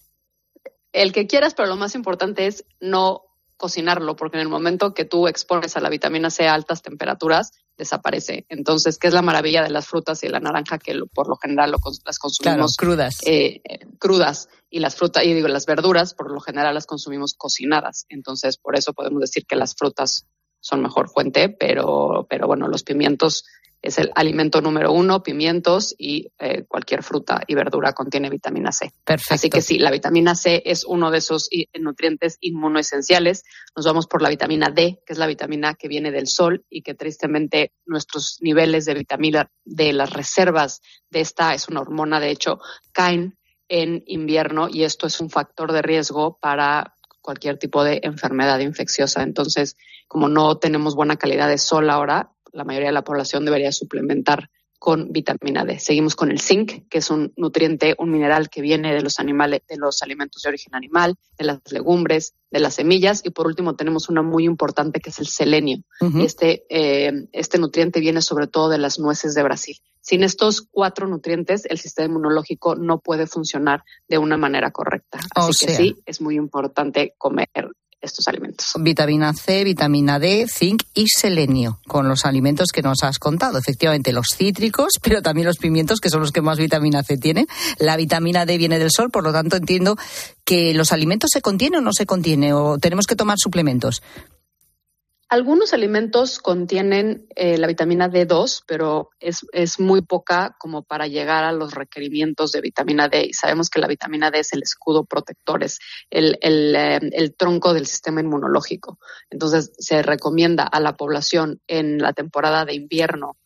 El que quieras, pero lo más importante es no cocinarlo, porque en el momento que tú expones a la vitamina C a altas temperaturas, desaparece. Entonces, ¿qué es la maravilla de las frutas y la naranja? Que lo, por lo general lo, las consumimos crudas. Eh, crudas. Y las frutas, y digo, las verduras, por lo general las consumimos cocinadas. Entonces, por eso podemos decir que las frutas son mejor fuente, pero, pero bueno, los pimientos es el alimento número uno, pimientos y eh, cualquier fruta y verdura contiene vitamina C. Perfecto. Así que sí, la vitamina C es uno de esos nutrientes inmunoesenciales. Nos vamos por la vitamina D, que es la vitamina que viene del sol y que tristemente nuestros niveles de vitamina D, las reservas de esta, es una hormona, de hecho, caen en invierno y esto es un factor de riesgo para cualquier tipo de enfermedad infecciosa. Entonces, como no tenemos buena calidad de sol ahora, la mayoría de la población debería suplementar con vitamina D. Seguimos con el zinc, que es un nutriente, un mineral que viene de los animales, de los alimentos de origen animal, de las legumbres, de las semillas, y por último tenemos una muy importante que es el selenio. este, eh, este nutriente viene sobre todo de las nueces de Brasil. Sin estos cuatro nutrientes, el sistema inmunológico no puede funcionar de una manera correcta. Así que sí, es muy importante comer estos alimentos. Vitamina C, vitamina D, zinc y selenio, con los alimentos que nos has contado. Efectivamente, los cítricos, pero también los pimientos, que son los que más vitamina C tienen. La vitamina D viene del sol, por lo tanto entiendo que los alimentos se contienen o no se contienen, o tenemos que tomar suplementos. Algunos alimentos contienen eh, la vitamina D2, pero es, es, muy poca como para llegar a los requerimientos de vitamina D. Y sabemos que la vitamina D es el escudo protector, es el, el, eh, el tronco del sistema inmunológico. Entonces, se recomienda a la población en la temporada de invierno,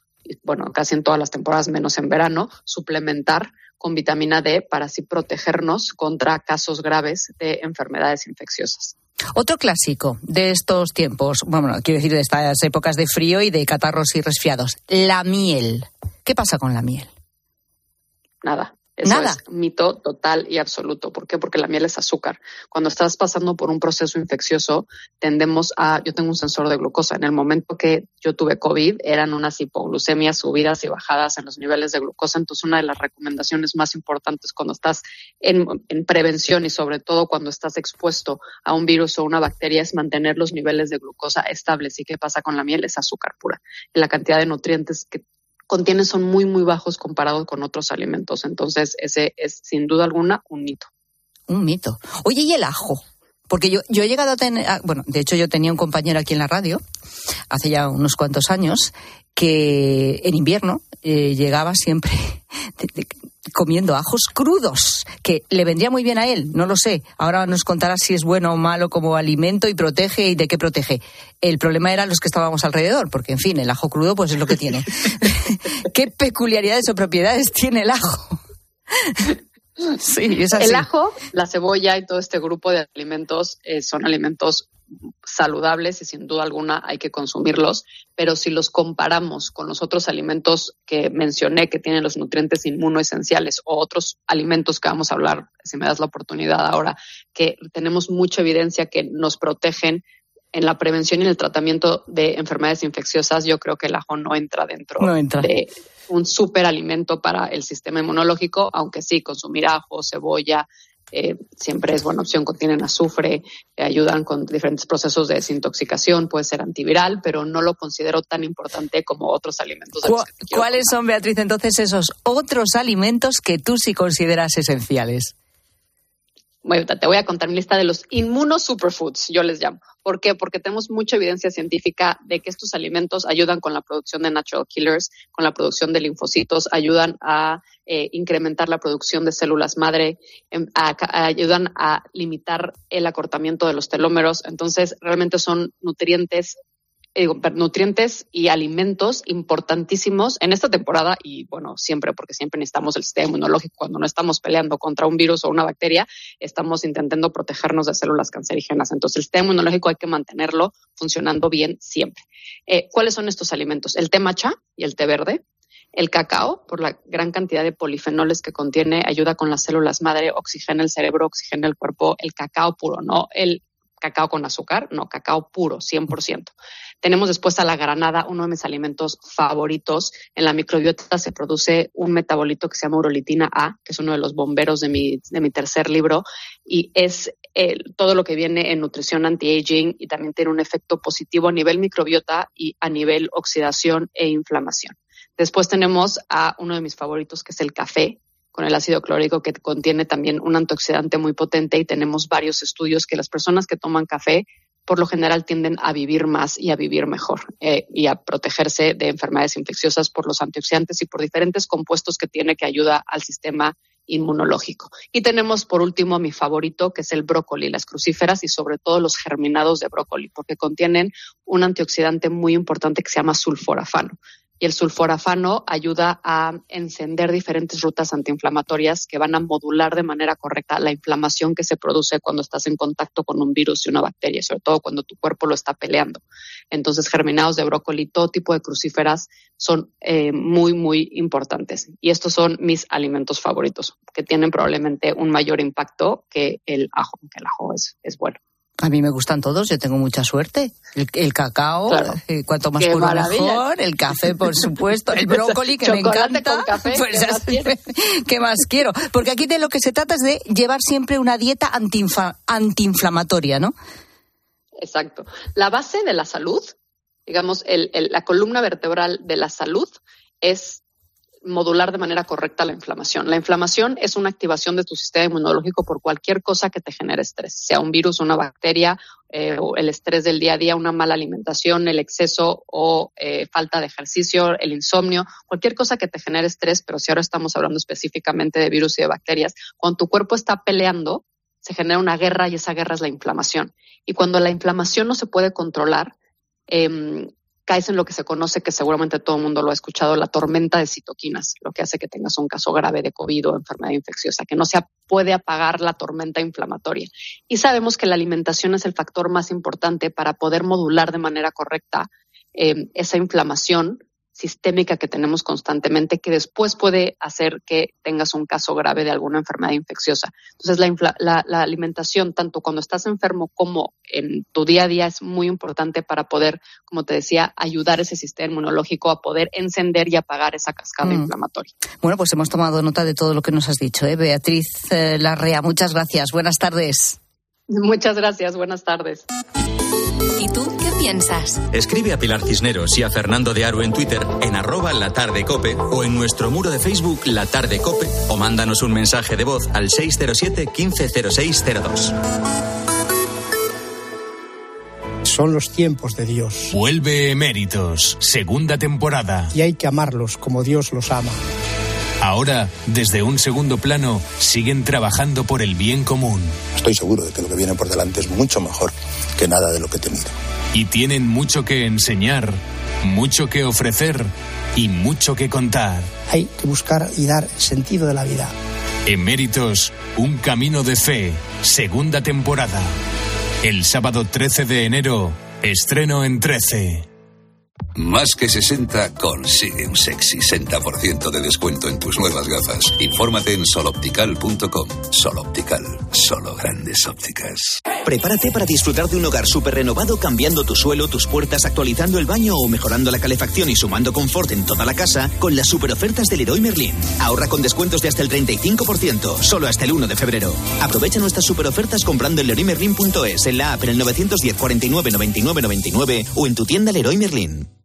bueno, casi en todas las temporadas, menos en verano, suplementar con vitamina D para así protegernos contra casos graves de enfermedades infecciosas. Otro clásico de estos tiempos, bueno, quiero decir de estas épocas de frío y de catarros y resfriados, la miel. ¿Qué pasa con la miel? Nada. Eso Nada. es mito total y absoluto. ¿Por qué? Porque la miel es azúcar. Cuando estás pasando por un proceso infeccioso, tendemos a, yo tengo un sensor de glucosa. En el momento que yo tuve COVID, eran unas hipoglucemias subidas y bajadas en los niveles de glucosa. Entonces, una de las recomendaciones más importantes cuando estás en, en prevención y sobre todo cuando estás expuesto a un virus o una bacteria es mantener los niveles de glucosa estables. ¿Y qué pasa con la miel? Es azúcar pura. Y la cantidad de nutrientes que contiene son muy, muy bajos comparados con otros alimentos. Entonces, ese es sin duda alguna un mito. Un mito. Oye, ¿y el ajo? Porque yo, yo he llegado a tener, ah, bueno, de hecho yo tenía un compañero aquí en la radio, hace ya unos cuantos años, que en invierno eh, llegaba siempre comiendo ajos crudos, que le vendría muy bien a él, no lo sé. Ahora nos contará si es bueno o malo como alimento y protege y de qué protege. El problema eran los que estábamos alrededor, porque en fin, el ajo crudo pues es lo que tiene. ¿Qué peculiaridades o propiedades tiene el ajo? Sí, es así. El ajo, la cebolla y todo este grupo de alimentos eh, son alimentos saludables y sin duda alguna hay que consumirlos, pero si los comparamos con los otros alimentos que mencioné que tienen los nutrientes inmunoesenciales o otros alimentos que vamos a hablar, si me das la oportunidad ahora, que tenemos mucha evidencia que nos protegen en la prevención y en el tratamiento de enfermedades infecciosas, yo creo que el ajo no entra dentro no entra. de un superalimento para el sistema inmunológico, aunque sí, consumir ajo, cebolla, eh, siempre es buena opción, contienen azufre, eh, ayudan con diferentes procesos de desintoxicación, puede ser antiviral, pero no lo considero tan importante como otros alimentos. ¿Cu ¿Cuáles son, Beatriz, entonces esos otros alimentos que tú sí consideras esenciales? Bueno, te voy a contar mi lista de los inmunosuperfoods, yo les llamo. ¿Por qué? Porque tenemos mucha evidencia científica de que estos alimentos ayudan con la producción de natural killers, con la producción de linfocitos, ayudan a eh, incrementar la producción de células madre, em, ayudan a limitar el acortamiento de los telómeros. Entonces, realmente son nutrientes eh, nutrientes y alimentos importantísimos en esta temporada y bueno, siempre, porque siempre necesitamos el sistema inmunológico. Cuando no estamos peleando contra un virus o una bacteria, estamos intentando protegernos de células cancerígenas. Entonces, el sistema inmunológico hay que mantenerlo funcionando bien siempre. Eh, ¿Cuáles son estos alimentos? El té matcha y el té verde. El cacao, por la gran cantidad de polifenoles que contiene, ayuda con las células madre, oxigena el cerebro, oxigena el cuerpo. El cacao puro, no el cacao con azúcar, no, cacao puro, 100%. Tenemos después a la granada, uno de mis alimentos favoritos. En la microbiota se produce un metabolito que se llama urolitina A, que es uno de los bomberos de mi, de mi tercer libro, y es todo lo que viene en nutrición anti-aging y también tiene un efecto positivo a nivel microbiota y a nivel oxidación e inflamación. Después tenemos a uno de mis favoritos, que es el café, con el ácido clórico que contiene también un antioxidante muy potente y tenemos varios estudios que las personas que toman café por lo general tienden a vivir más y a vivir mejor eh, y a protegerse de enfermedades infecciosas por los antioxidantes y por diferentes compuestos que tiene que ayuda al sistema inmunológico. Y tenemos por último mi favorito, que es el brócoli, las crucíferas y sobre todo los germinados de brócoli, porque contienen un antioxidante muy importante que se llama sulforafano y el sulforafano ayuda a encender diferentes rutas antiinflamatorias que van a modular de manera correcta la inflamación que se produce cuando estás en contacto con un virus y una bacteria, sobre todo cuando tu cuerpo lo está peleando. Entonces, germinados de brócoli, todo tipo de crucíferas son eh, muy, muy importantes. Y estos son mis alimentos favoritos, que tienen probablemente un mayor impacto que el ajo, que el ajo es, es bueno. A mí me gustan todos, yo tengo mucha suerte. El, el cacao, Claro. eh, cuanto más Qué puro maravilla. mejor. El café, por supuesto. El brócoli, que me encanta. café, Pues ¿qué más así- ¿Qué más quiero? Porque aquí de lo que se trata es de llevar siempre una dieta antiinflamatoria, ¿no? Exacto. La base de la salud, digamos, el- el- la columna vertebral de la salud es modular de manera correcta la inflamación. La inflamación es una activación de tu sistema inmunológico por cualquier cosa que te genere estrés, sea un virus, una bacteria, eh, el estrés del día a día, una mala alimentación, el exceso o eh, falta de ejercicio, el insomnio, cualquier cosa que te genere estrés, pero si ahora estamos hablando específicamente de virus y de bacterias, cuando tu cuerpo está peleando, se genera una guerra y esa guerra es la inflamación. Y cuando la inflamación no se puede controlar, em, caes en lo que se conoce, que seguramente todo el mundo lo ha escuchado, la tormenta de citoquinas, lo que hace que tengas un caso grave de COVID o enfermedad infecciosa, que no se puede apagar la tormenta inflamatoria. Y sabemos que la alimentación es el factor más importante para poder modular de manera correcta em, esa inflamación sistémica que tenemos constantemente, que después puede hacer que tengas un caso grave de alguna enfermedad infecciosa. Entonces, la, infla- la- la alimentación, tanto cuando estás enfermo como en tu día a día, es muy importante para poder, como te decía, ayudar ese sistema inmunológico a poder encender y apagar esa cascada Mm. inflamatoria. Bueno, pues hemos tomado nota de todo lo que nos has dicho, ¿eh? Beatriz eh, Larrea, muchas gracias. Buenas tardes. Muchas gracias, buenas tardes. ¿Y tú qué piensas? Escribe a Pilar Cisneros y a Fernando de Aro en Twitter en arroba la tarde cope o en nuestro muro de Facebook La Tarde Cope o mándanos un mensaje de voz al 607 150602. Son los tiempos de Dios. Vuelve Eméritos, segunda temporada. Y hay que amarlos como Dios los ama. Ahora, desde un segundo plano, siguen trabajando por el bien común. Estoy seguro de que lo que viene por delante es mucho mejor que nada de lo que he tenido. Y tienen mucho que enseñar, mucho que ofrecer y mucho que contar. Hay que buscar y dar sentido de la vida. Eméritos, un camino de fe, segunda temporada. El sábado 13 de enero, estreno en 13. Más que 60 consigue un sexy 60% de descuento en tus nuevas gafas. Infórmate en soloptical.com. Soloptical, solo grandes ópticas. Prepárate para disfrutar de un hogar súper renovado cambiando tu suelo, tus puertas, actualizando el baño o mejorando la calefacción y sumando confort en toda la casa con las super ofertas del Leroy Merlin. Ahorra con descuentos de hasta el 35%, solo hasta el 1 de febrero. Aprovecha nuestras super ofertas comprando en leroymerlin.es, en la app en el 910 49 99 99 o en tu tienda Leroy Merlin.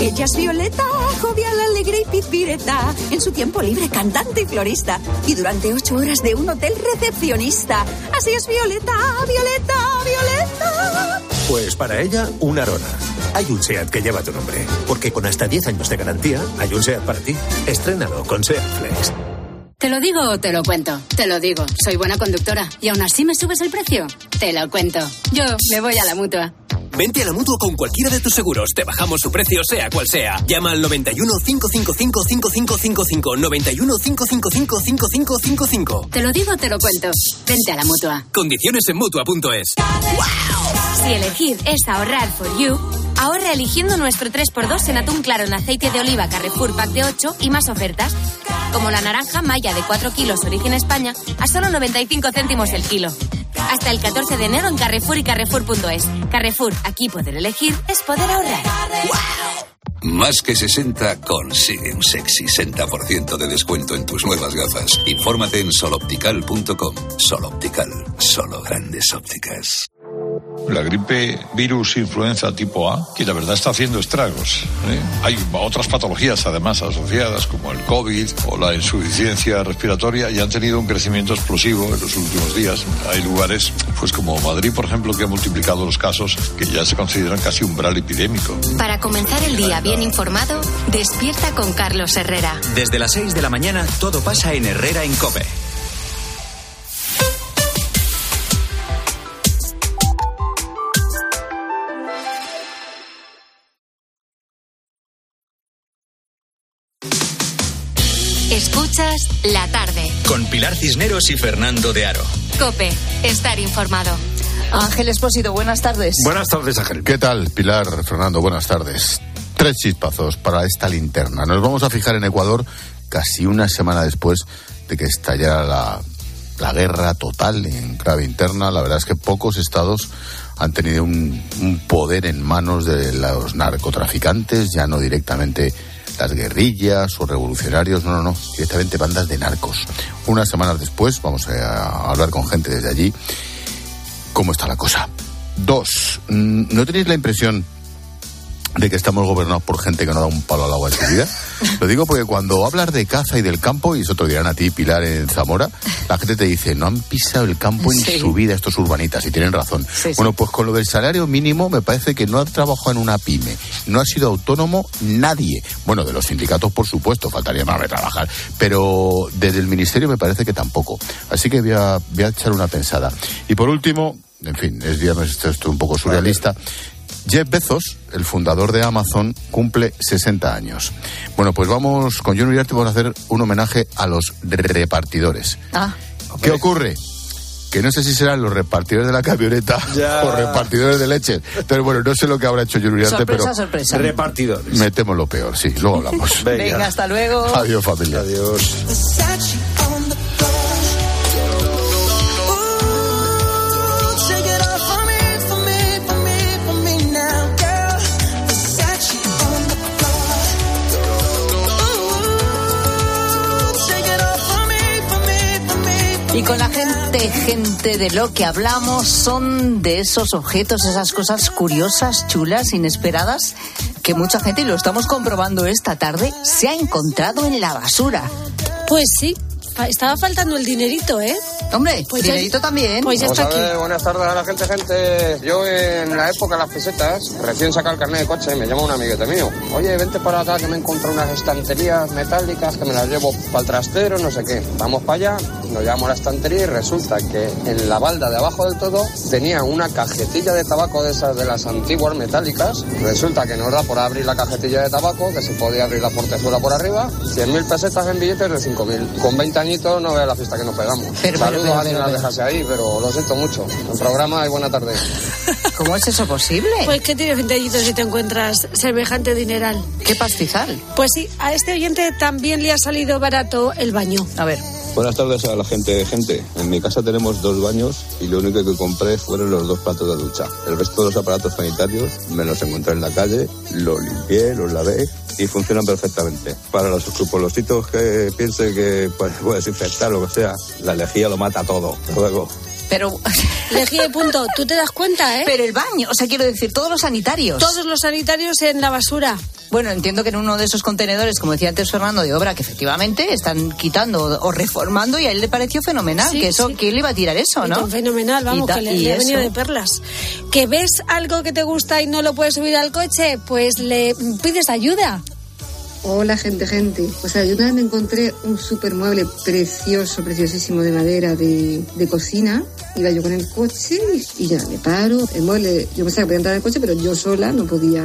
Ella es Violeta, jovial, alegre y pizpireta. En su tiempo libre, cantante y florista. Y durante ocho horas de un hotel recepcionista. Así es Violeta, Violeta, Violeta. Pues para ella, un Arona. Hay un SEAT que lleva tu nombre. Porque con hasta 10 años de garantía, hay un SEAT para ti. Estrénalo con SEAT Flex. ¿Te lo digo o te lo cuento? Te lo digo. Soy buena conductora. ¿Y aún así me subes el precio? Te lo cuento. Yo me voy a la mutua. Vente a la mutua con cualquiera de tus seguros. Te bajamos su precio, sea cual sea. Llama al 91 555 5555. 91 555 5555. Te lo digo te lo cuento. Vente a la mutua. Condiciones en mutua.es. Si elegir es ahorrar for you, ahorra eligiendo nuestro 3x2 en atún claro en aceite de oliva Carrefour Pack de 8 y más ofertas. Como la naranja Maya de 4 kilos origen España a solo 95 céntimos el kilo. Hasta el 14 de enero en Carrefour y Carrefour.es. Carrefour, aquí poder elegir es poder ahorrar. Más que 60 consigue un sexy 60% de descuento en tus nuevas gafas. Infórmate en soloptical.com. Soloptical, solo grandes ópticas. La gripe virus influenza tipo A, que la verdad está haciendo estragos. ¿eh? Hay otras patologías además asociadas como el COVID o la insuficiencia respiratoria y han tenido un crecimiento explosivo en los últimos días. Hay lugares, pues como Madrid, por ejemplo, que ha multiplicado los casos que ya se consideran casi umbral epidémico. Para comenzar el día bien informado, despierta con Carlos Herrera. Desde las 6 de la mañana todo pasa en Herrera en Cope. La tarde. Con Pilar Cisneros y Fernando de Aro. Cope, estar informado. Ángel Espósito, buenas tardes. Buenas tardes, Ángel. ¿Qué tal, Pilar, Fernando? Buenas tardes. Tres chispazos para esta linterna. Nos vamos a fijar en Ecuador casi una semana después de que estallara la, la guerra total en clave interna. La verdad es que pocos estados han tenido un, un poder en manos de los narcotraficantes, ya no directamente las guerrillas o revolucionarios, no, no, no, directamente bandas de narcos. Unas semanas después, vamos a hablar con gente desde allí, cómo está la cosa. Dos, mm, ¿no tenéis la impresión de que estamos gobernados por gente que no da un palo al agua en su vida? Lo digo porque cuando hablas de caza y del campo, y eso te lo dirán a ti, Pilar, en Zamora, la gente te dice, no han pisado el campo en Sí. su vida estos urbanitas, y tienen razón. Sí, sí. Bueno, pues con lo del salario mínimo me parece que no ha trabajado en una pyme, no ha sido autónomo nadie. Bueno, de los sindicatos, por supuesto, faltaría más de trabajar, pero desde el ministerio me parece que tampoco. Así que voy a, voy a echar una pensada. Y por último, en fin, es viernes, esto es un poco surrealista. Jeff Bezos, el fundador de Amazon, cumple 60 años. Bueno, pues vamos con John Uriarte, vamos a hacer un homenaje a los repartidores. Ah, ¿Qué ocurre? Que no sé si serán los repartidores de la camioneta Ya. o repartidores de leche. Pero bueno, no sé lo que habrá hecho John Uriarte, sorpresa, pero sorpresa. Repartidores. metemos lo peor, sí, luego hablamos. Venga, hasta luego. Adiós, familia. Adiós. Y con la gente, gente de lo que hablamos son de esos objetos, esas cosas curiosas, chulas, inesperadas, que mucha gente, y lo estamos comprobando esta tarde, se ha encontrado en la basura. Pues sí, estaba faltando el dinerito, ¿eh? Hombre, Pues ya- dinerito también. Pues ya Vamos está a aquí. ver, buenas tardes a la gente, gente. Yo en la época de las pesetas, recién sacado el carnet de coche, me llama un amiguete mío. Oye, vente para acá que me encontré unas estanterías metálicas que me las llevo para el trastero, no sé qué. Vamos para allá, nos llevamos a la estantería y resulta que en la balda de abajo del todo tenía una cajetilla de tabaco de esas de las antiguas metálicas. Resulta que nos da por abrir la cajetilla de tabaco, que se podía abrir la portezuela por arriba. 100.000 pesetas en billetes de 5.000. Con 20 añitos no vea la fiesta que nos pegamos. Pero, Saludos pero, a quien pero. dejase ahí, pero lo siento mucho. En programa y buena tarde. ¿Cómo es eso posible? Pues que tienes 20 añitos si te encuentras semejante dineral. ¿Qué pastizal? Pues sí, a este oyente también le ha salido barato el baño. A ver. Buenas tardes a la gente de gente. En mi casa tenemos dos baños y lo único que compré fueron los dos platos de ducha. El resto de los aparatos sanitarios me los encontré en la calle, los limpié, los lavé y funcionan perfectamente. Para los escrupulositos que piensen que pues, puedes infectar lo que sea, la lejía lo mata todo. Luego. Pero, Lejía punto, tú te das cuenta, ¿eh? pero el baño, o sea, quiero decir, todos los sanitarios. Todos los sanitarios en la basura. Bueno, entiendo que en uno de esos contenedores, como decía antes Fernando, de obra, que efectivamente están quitando o reformando y a él le pareció fenomenal. Sí, que eso, sí. ¿quién le iba a tirar eso, no? Entonces, fenomenal, vamos, Y ta- que le, y le ha venido de perlas. ¿Que ves algo que te gusta y no lo puedes subir al coche? Pues le pides ayuda. Hola gente, gente. Pues a ver, yo una vez me encontré un super mueble precioso, preciosísimo de madera de, de cocina. Iba yo con el coche y ya me paro. El mueble, yo pensaba que podía entrar en el coche, pero yo sola no podía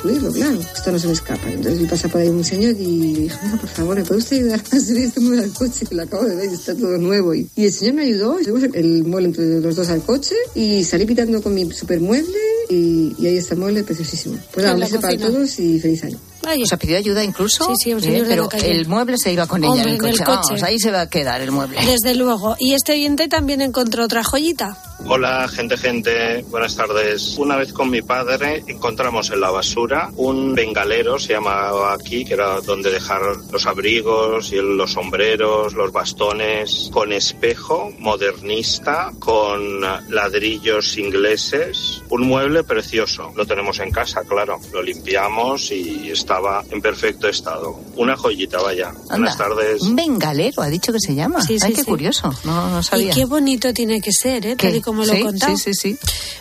subirlo, claro. Esto no se me escapa. Entonces vi pasar por ahí un señor y dije, "Oiga, por favor, ¿me puede usted ayudar a subir este mueble al coche? Que lo acabo de ver y está todo nuevo. Y, y el señor me ayudó, subimos el mueble entre los dos al coche y salí pitando con mi super mueble y, y ahí está el mueble preciosísimo. Pues nada, un beso para todos y feliz año. ¿Os ha pedido ayuda incluso? Sí, sí, un Eh, señor de pero la calle. el mueble se iba con ella Hombre, en el en el coche. coche. Vamos, ahí se va a quedar el mueble. Desde luego. Y este oyente también encontró otra joyita. Hola, gente, gente. Buenas tardes. Una vez con mi padre encontramos en la basura un bengalero, se llamaba aquí, que era donde dejar los abrigos y los sombreros, los bastones, con espejo modernista, con ladrillos ingleses. Un mueble precioso. Lo tenemos en casa, claro. Lo limpiamos y estaba en perfecto estado. Una joyita, vaya. Buenas Anda, tardes. Un bengalero, ha dicho que se llama. Sí, Ay, sí, qué sí. curioso. No, no sabía. Y qué bonito tiene que ser, ¿eh? ¿Qué? Como lo Sí, he contado. sí, sí, sí.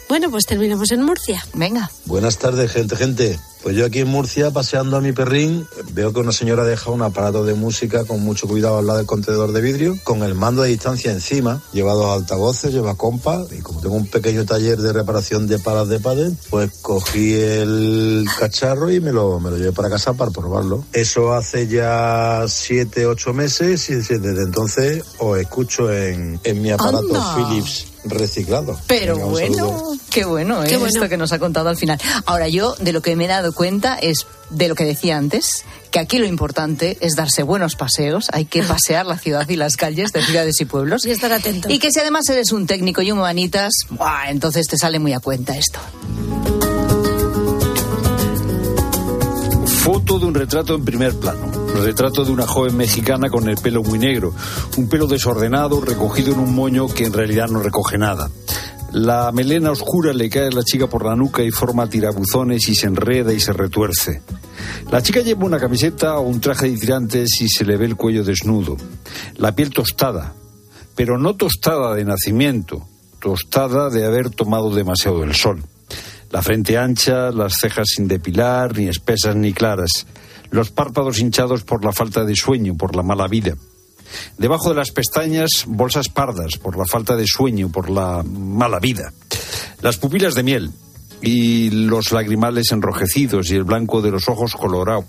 Bueno, pues terminamos en Murcia. Venga. Buenas tardes, gente, gente. Pues yo aquí en Murcia, paseando a mi perrín, veo que una señora deja un aparato de música con mucho cuidado al lado del contenedor de vidrio, con el mando de distancia encima, lleva dos altavoces, lleva compas, y como tengo un pequeño taller de reparación de palas de pádel, pues cogí el cacharro y me lo, me lo llevé para casa para probarlo. Eso hace ya siete, ocho meses y desde entonces os escucho en, en mi aparato Anda. Philips reciclado. Pero Venga, bueno, saludo. qué bueno, ¿eh? Qué bueno. esto que nos ha contado al final. Ahora yo de lo que me he dado cuenta es de lo que decía antes, que aquí lo importante es darse buenos paseos, hay que pasear la ciudad y las calles de ciudades y pueblos. Y estar atento. Y que si además eres un técnico y un manitas, ¡buah! entonces te sale muy a cuenta esto. Foto de un retrato en primer plano. Retrato de una joven mexicana con el pelo muy negro. Un pelo desordenado recogido en un moño que en realidad no recoge nada. La melena oscura le cae a la chica por la nuca y forma tirabuzones y se enreda y se retuerce. La chica lleva una camiseta o un traje de tirantes y se le ve el cuello desnudo. La piel tostada, pero no tostada de nacimiento, tostada de haber tomado demasiado el sol. La frente ancha, las cejas sin depilar, ni espesas ni claras, los párpados hinchados por la falta de sueño, por la mala vida. Debajo de las pestañas, bolsas pardas por la falta de sueño, por la mala vida. Las pupilas de miel y los lagrimales enrojecidos y el blanco de los ojos colorado.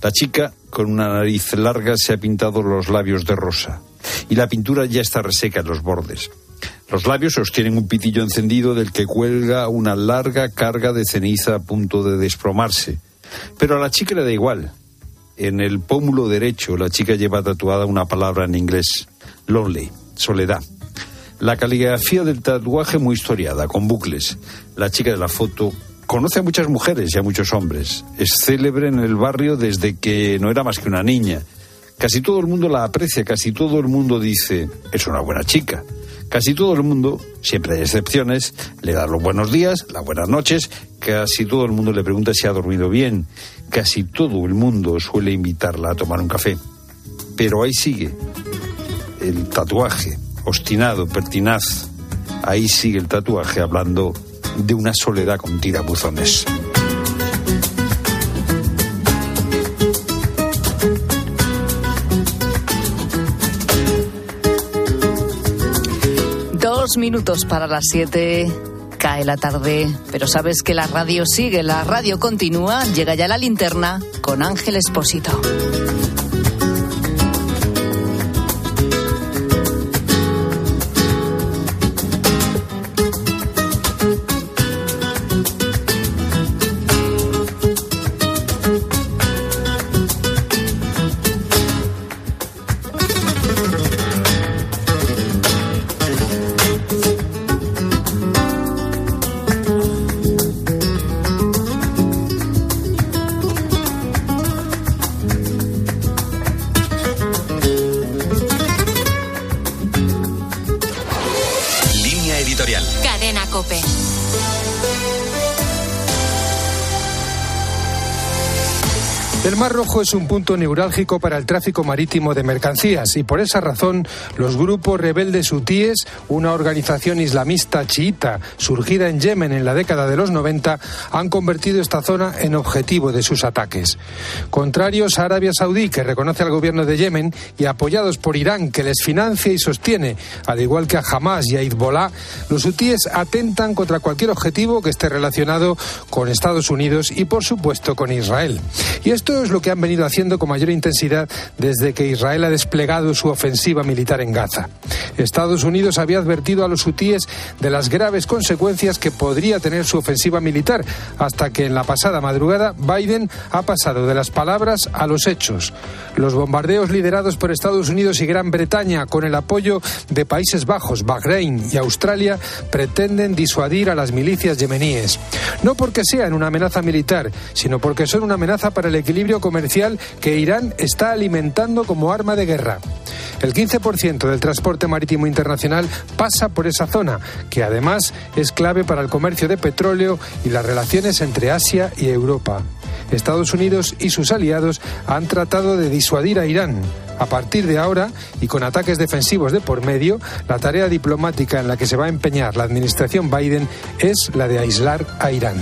La chica, con una nariz larga, se ha pintado los labios de rosa y la pintura ya está reseca en los bordes. Los labios sostienen un pitillo encendido del que cuelga una larga carga de ceniza a punto de desplomarse. Pero a la chica le da igual. En el pómulo derecho la chica lleva tatuada una palabra en inglés, lonely, soledad. La caligrafía del tatuaje muy historiada, con bucles. La chica de la foto conoce a muchas mujeres y a muchos hombres. Es célebre en el barrio desde que no era más que una niña. Casi todo el mundo la aprecia, casi todo el mundo dice, es una buena chica. Casi todo el mundo, siempre hay excepciones, le da los buenos días, las buenas noches, casi todo el mundo le pregunta si ha dormido bien, casi todo el mundo suele invitarla a tomar un café. Pero ahí sigue el tatuaje, obstinado, pertinaz. Ahí sigue el tatuaje hablando de una soledad con tirabuzones. Dos minutos para las siete. Cae la tarde, pero sabes que la radio sigue, la radio continúa. Llega ya la linterna con Ángel Espósito. Mar Rojo es un punto neurálgico para el tráfico marítimo de mercancías y por esa razón los grupos rebeldes hutíes, una organización islamista chiita surgida en Yemen en la década de los 90, han convertido esta zona en objetivo de sus ataques. Contrarios a Arabia Saudí, que reconoce al gobierno de Yemen, y apoyados por Irán, que les financia y sostiene, al igual que a Hamas y a Hezbollah, los hutíes atentan contra cualquier objetivo que esté relacionado con Estados Unidos y, por supuesto, con Israel. Y esto esto es lo que han venido haciendo con mayor intensidad desde que Israel ha desplegado su ofensiva militar en Gaza. Estados Unidos había advertido a los hutíes de las graves consecuencias que podría tener su ofensiva militar, hasta que en la pasada madrugada Biden ha pasado de las palabras a los hechos. Los bombardeos liderados por Estados Unidos y Gran Bretaña con el apoyo de Países Bajos, Bahrein y Australia pretenden disuadir a las milicias yemeníes. No porque sean una amenaza militar, sino porque son una amenaza para el equilibrio comercial que Irán está alimentando como arma de guerra. El 15% del transporte marítimo internacional pasa por esa zona, que además es clave para el comercio de petróleo y las relaciones entre Asia y Europa. Estados Unidos y sus aliados han tratado de disuadir a Irán. A partir de ahora, y con ataques defensivos de por medio, la tarea diplomática en la que se va a empeñar la administración Biden es la de aislar a Irán.